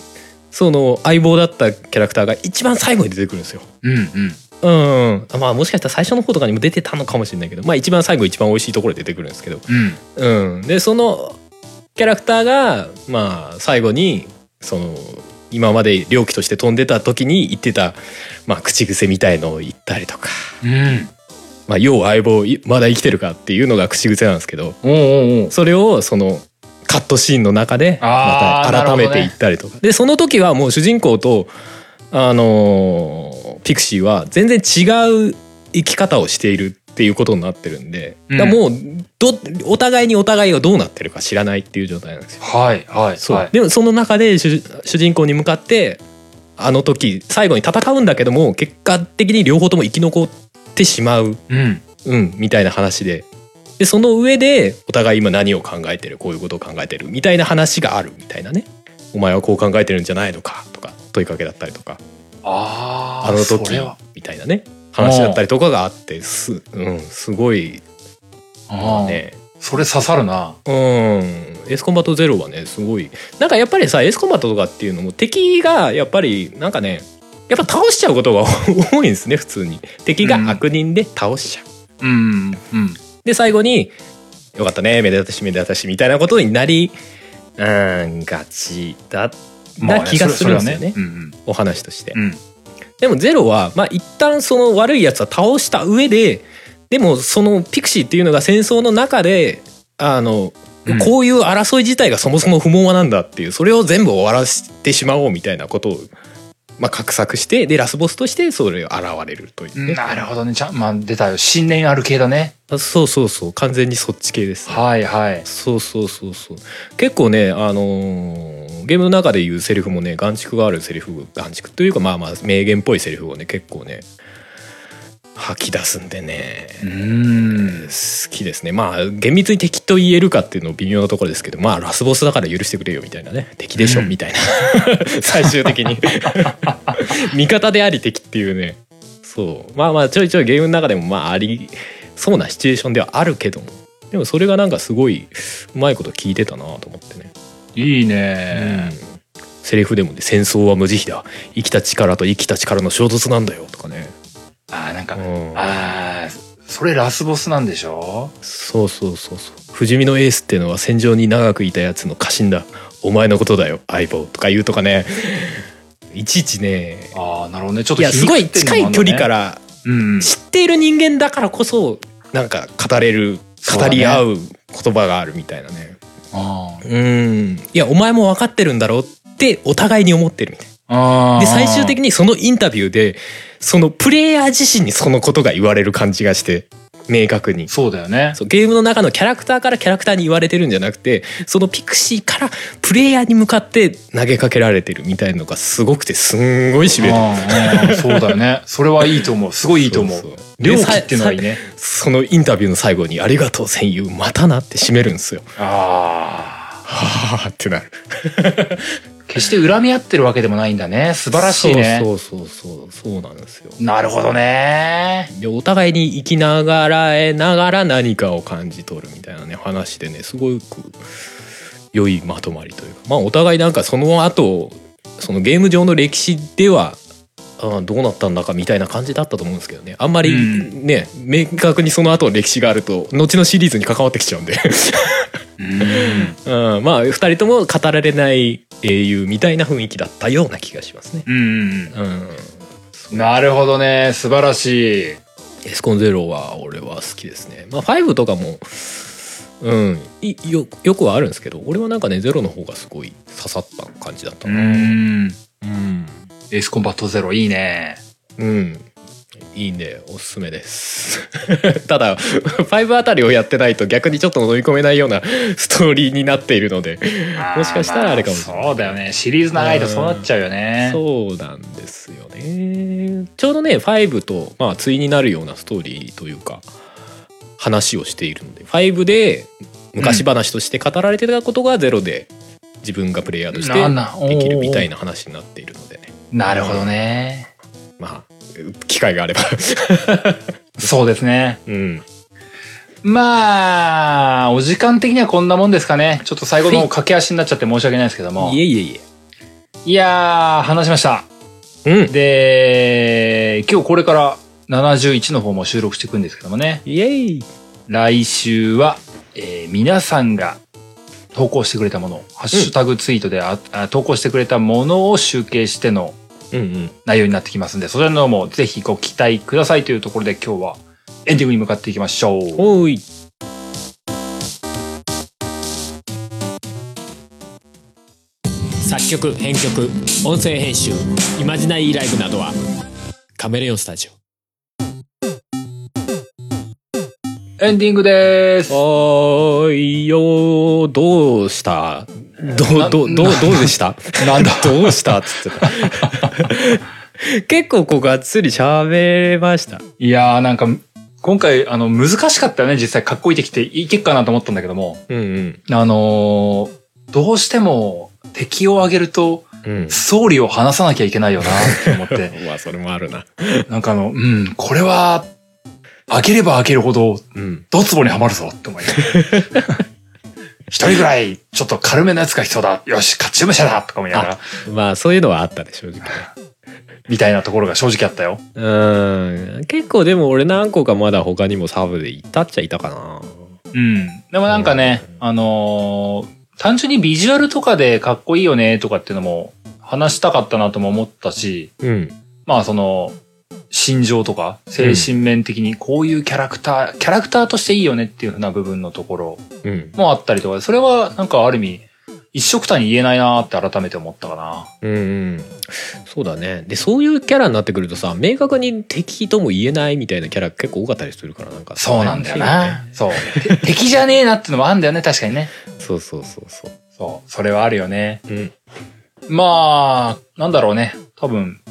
その相棒だったキャラクターが一番最後に出てくるんですよ。うんうん。うん、まあもしかしたら最初の方とかにも出てたのかもしれないけど、まあ一番最後一番美味しいところで出てくるんですけど、うん。うん、でそのキャラクターがまあ最後にその今まで猟奇として飛んでた時に言ってた、まあ、口癖みたいのを言ったりとか、うん。まあ、要相棒いまだ生きてるかっていうのが口癖なんですけどそれをそのカットシーンの中でまた改めていったりとか、でその時はもう主人公とあのーピクシーは全然違う生き方をしているっていうことになってるんで、うん。もうどお互いにお互いがどうなってるか知らないっていう状態なんですよ。はいはいそう。はい。でもその中で主主人公に向かってあの時最後に戦うんだけども結果的に両方とも生き残ってしまう、うん。うん、みたいな話で。でその上でお互い今何を考えてるこういうことを考えてるみたいな話があるみたいなね。お前はこう考えてるんじゃないのかとか問いかけだったりとか。あああの時みたいなね話だったりとかがあってす,、うん、すごいあーね。それ刺さるな。うん。エースコンバットゼロはねすごい。なんかやっぱりさエースコンバットとかっていうのも敵がやっぱりなんかねやっぱ倒しちゃうことが [LAUGHS] 多いんですね普通に。敵が悪人で倒しちゃう、うん。うん。で最後に「よかったねめでたしめでたし」みたいなことになりうんがちだまあな気がするんですよね。それはうん。お話として、うんでもゼロはまあ一旦その悪いやつは倒した上ででもそのピクシーっていうのが戦争の中であの、うん。こういう争い自体がそもそも不毛なんだっていうそれを全部終わらせてしまおうみたいなことを、まあ、画策してでラスボスとしてそれが現れるというね、なるほどね。ちゃんまあ出たよ。信念ある系だね。あそうそうそう。完全にそっち系です。ね、はいはい。そうそうそうそう。結構ねあのーゲームの中で言うセリフもね眼蓄があるセリフ眼蓄というかまあまあ名言っぽいセリフをね結構ね吐き出すんでね。うーん。好きですね。まあ厳密に敵と言えるかっていうの微妙なところですけどまあラスボスだから許してくれよみたいなね。敵でしょうん。みたいな。[LAUGHS] 最終的に。[LAUGHS] 味方であり敵っていうね。そう。まあまあちょいちょいゲームの中でもまあありそうなシチュエーションではあるけども。でもそれがなんかすごいうまいこと聞いてたなと思ってね、いいうん。ね、セリフでもね「戦争は無慈悲だ。生きた力と生きた力の衝突なんだよ」とかね、あーなんか、うん。あーそれラスボスなんでしょ？そうそうそうそう。不死身のエースっていうのは戦場に長くいたやつの家臣だ。お前のことだよ相棒。とか言うとかね。いちいちね。ああなるほどね。ちょっといやすごい近い距離かららうん。知っている人間だからこそなんか語れる語り合う言葉があるみたいなねうん。いやお前も分かってるんだろうってお互いに思ってるみたいな。で最終的にそのインタビューでそのプレイヤー自身にそのことが言われる感じがして明確に。そうだよね。そうゲームの中のキャラクターからキャラクターに言われてるんじゃなくてそのピクシーからプレイヤーに向かって投げかけられてるみたいなのがすごくてすんごいしびれてあーあーそうだよね。それはいいと思う。すごいいいと思う。そうそう。猟奇っていうのがいいねそのインタビューの最後に「ありがとう戦友。またな」って締めるんですよ。ああ。はあってなる。決して恨み合ってるわけでもないんだね。素晴らしいね。そうそうそうそうそうなんですよ。なるほどね。でお互いに生きながらえながら何かを感じ取るみたいなね話でねすごく良いまとまりというか。まあお互いなんかその後そのゲーム上の歴史ではあどうなったんだかみたいな感じだったと思うんですけどね。あんまりうん。ね、明確にその後の歴史があると後のシリーズに関わってきちゃうんで、うん。[LAUGHS] うん、まあ2人とも語られない英雄みたいな雰囲気だったような気がしますね。うんうんなるほどね。素晴らしい。エスコンゼロは俺は好きですね。まあ5とかも、うん、いよよくはあるんですけど俺はなんかねゼロの方がすごい刺さった感じだったうな。ん。うん、エースコンバットゼロいいね。うん、いいんでおすすめです。[LAUGHS] ただ5あたりをやってないと逆にちょっと飲み込めないような [LAUGHS] ストーリーになっているのでもしかしたらあれかもしれない。まあそうだよね。シリーズ長いとそうなっちゃうよね。そうなんですよね。ちょうどね5と、まあ、対になるようなストーリーというか話をしているので5で昔話として語られてたことが0で自分がプレイヤーとしてできるみたいな話になっているのでねなるほどね。まあ機会があれば。[LAUGHS] そうですね。うん。まあお時間的にはこんなもんですかね。ちょっと最後の方駆け足になっちゃって申し訳ないですけども。いえいえいいやー話しました。えうん。で今日これから71の方も収録していくんですけどもね。イエイ。来週は、えー皆さんが投稿してくれたもの、ハッシュタグツイートであ、あ投稿してくれたものを集計してのうんうん内容になってきますんで、そちらの方もぜひご期待くださいというところで今日はエンディングに向かっていきましょう。おーい。作曲編曲音声編集イマジナリーライブなどはカメレオンスタジオ。エンディングです。おーいよどうした？どなうどうどうどうでした？なんだどうしたっつってた [LAUGHS] 結構こうがっつり喋れましたいやーなんか、今回、あの、難しかったよね。実際、かっこいい敵っていけっかなと思ったんだけども。うんうんあのーどうしても敵を挙げると、うん総理を話さなきゃいけないよなって思って。[LAUGHS] まあそれもあるななんかあの、うん、これは、開ければ開けるほど、うんドツボにはまるぞって思いながら。[LAUGHS] 一人ぐらい、ちょっと軽めのやつが必要だ。よし、勝ち武者だ。とか思いながら、まあそういうのはあったね正直ね。みたいなところが正直あったよ。うん。結構でも俺何個かまだ他にもサブでいたっちゃいたかな。うん。でもなんかね、あのー単純にビジュアルとかでかっこいいよねとかっていうのも話したかったなとも思ったし、うん。まあその、心情とか、精神面的にこういうキャラクター、キャラクターとしていいよねっていうふうな部分のところうんもあったりとかで、それはなんかある意味、一色単に言えないなーって改めて思ったかな。うんうんそうだねでそういうキャラになってくるとさ明確に敵とも言えないみたいなキャラ結構多かったりするからなんかそうなんだよな。そう。て [LAUGHS] 敵じゃねえなってのもあるんだよね、確かにね。そうそうそうそうそう。それはあるよね。うんまあ、なんだろうね。多分、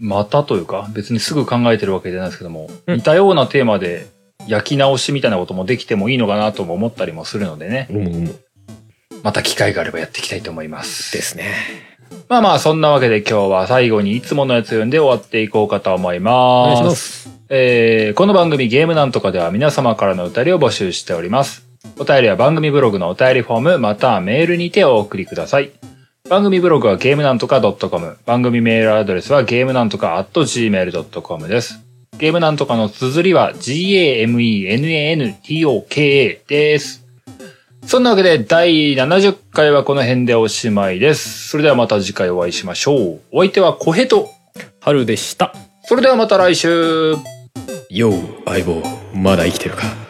またというか、別にすぐ考えてるわけじゃないですけども、うん似たようなテーマで焼き直しみたいなこともできてもいいのかなとも思ったりもするのでね。うむうむまた機会があればやっていきたいと思います。ですねまあまあ、そんなわけで今日は最後にいつものやつ読んで終わっていこうかと思いお願います。しますえーこの番組ゲームなんとかでは皆様からのお便りを募集しております。お便りは番組ブログのお便りフォームまたはメールにてお送りください。番組ブログはゲームなんとか .com。番組メールアドレスはゲームなんとか .gmail.com です。ゲームなんとかの綴りは gamenantoka です。そんなわけで第70回はこの辺でおしまいです。それではまた次回お会いしましょう。お相手は小ヘと。春でしたそれではまた来週。よう相棒まだ生きてるか？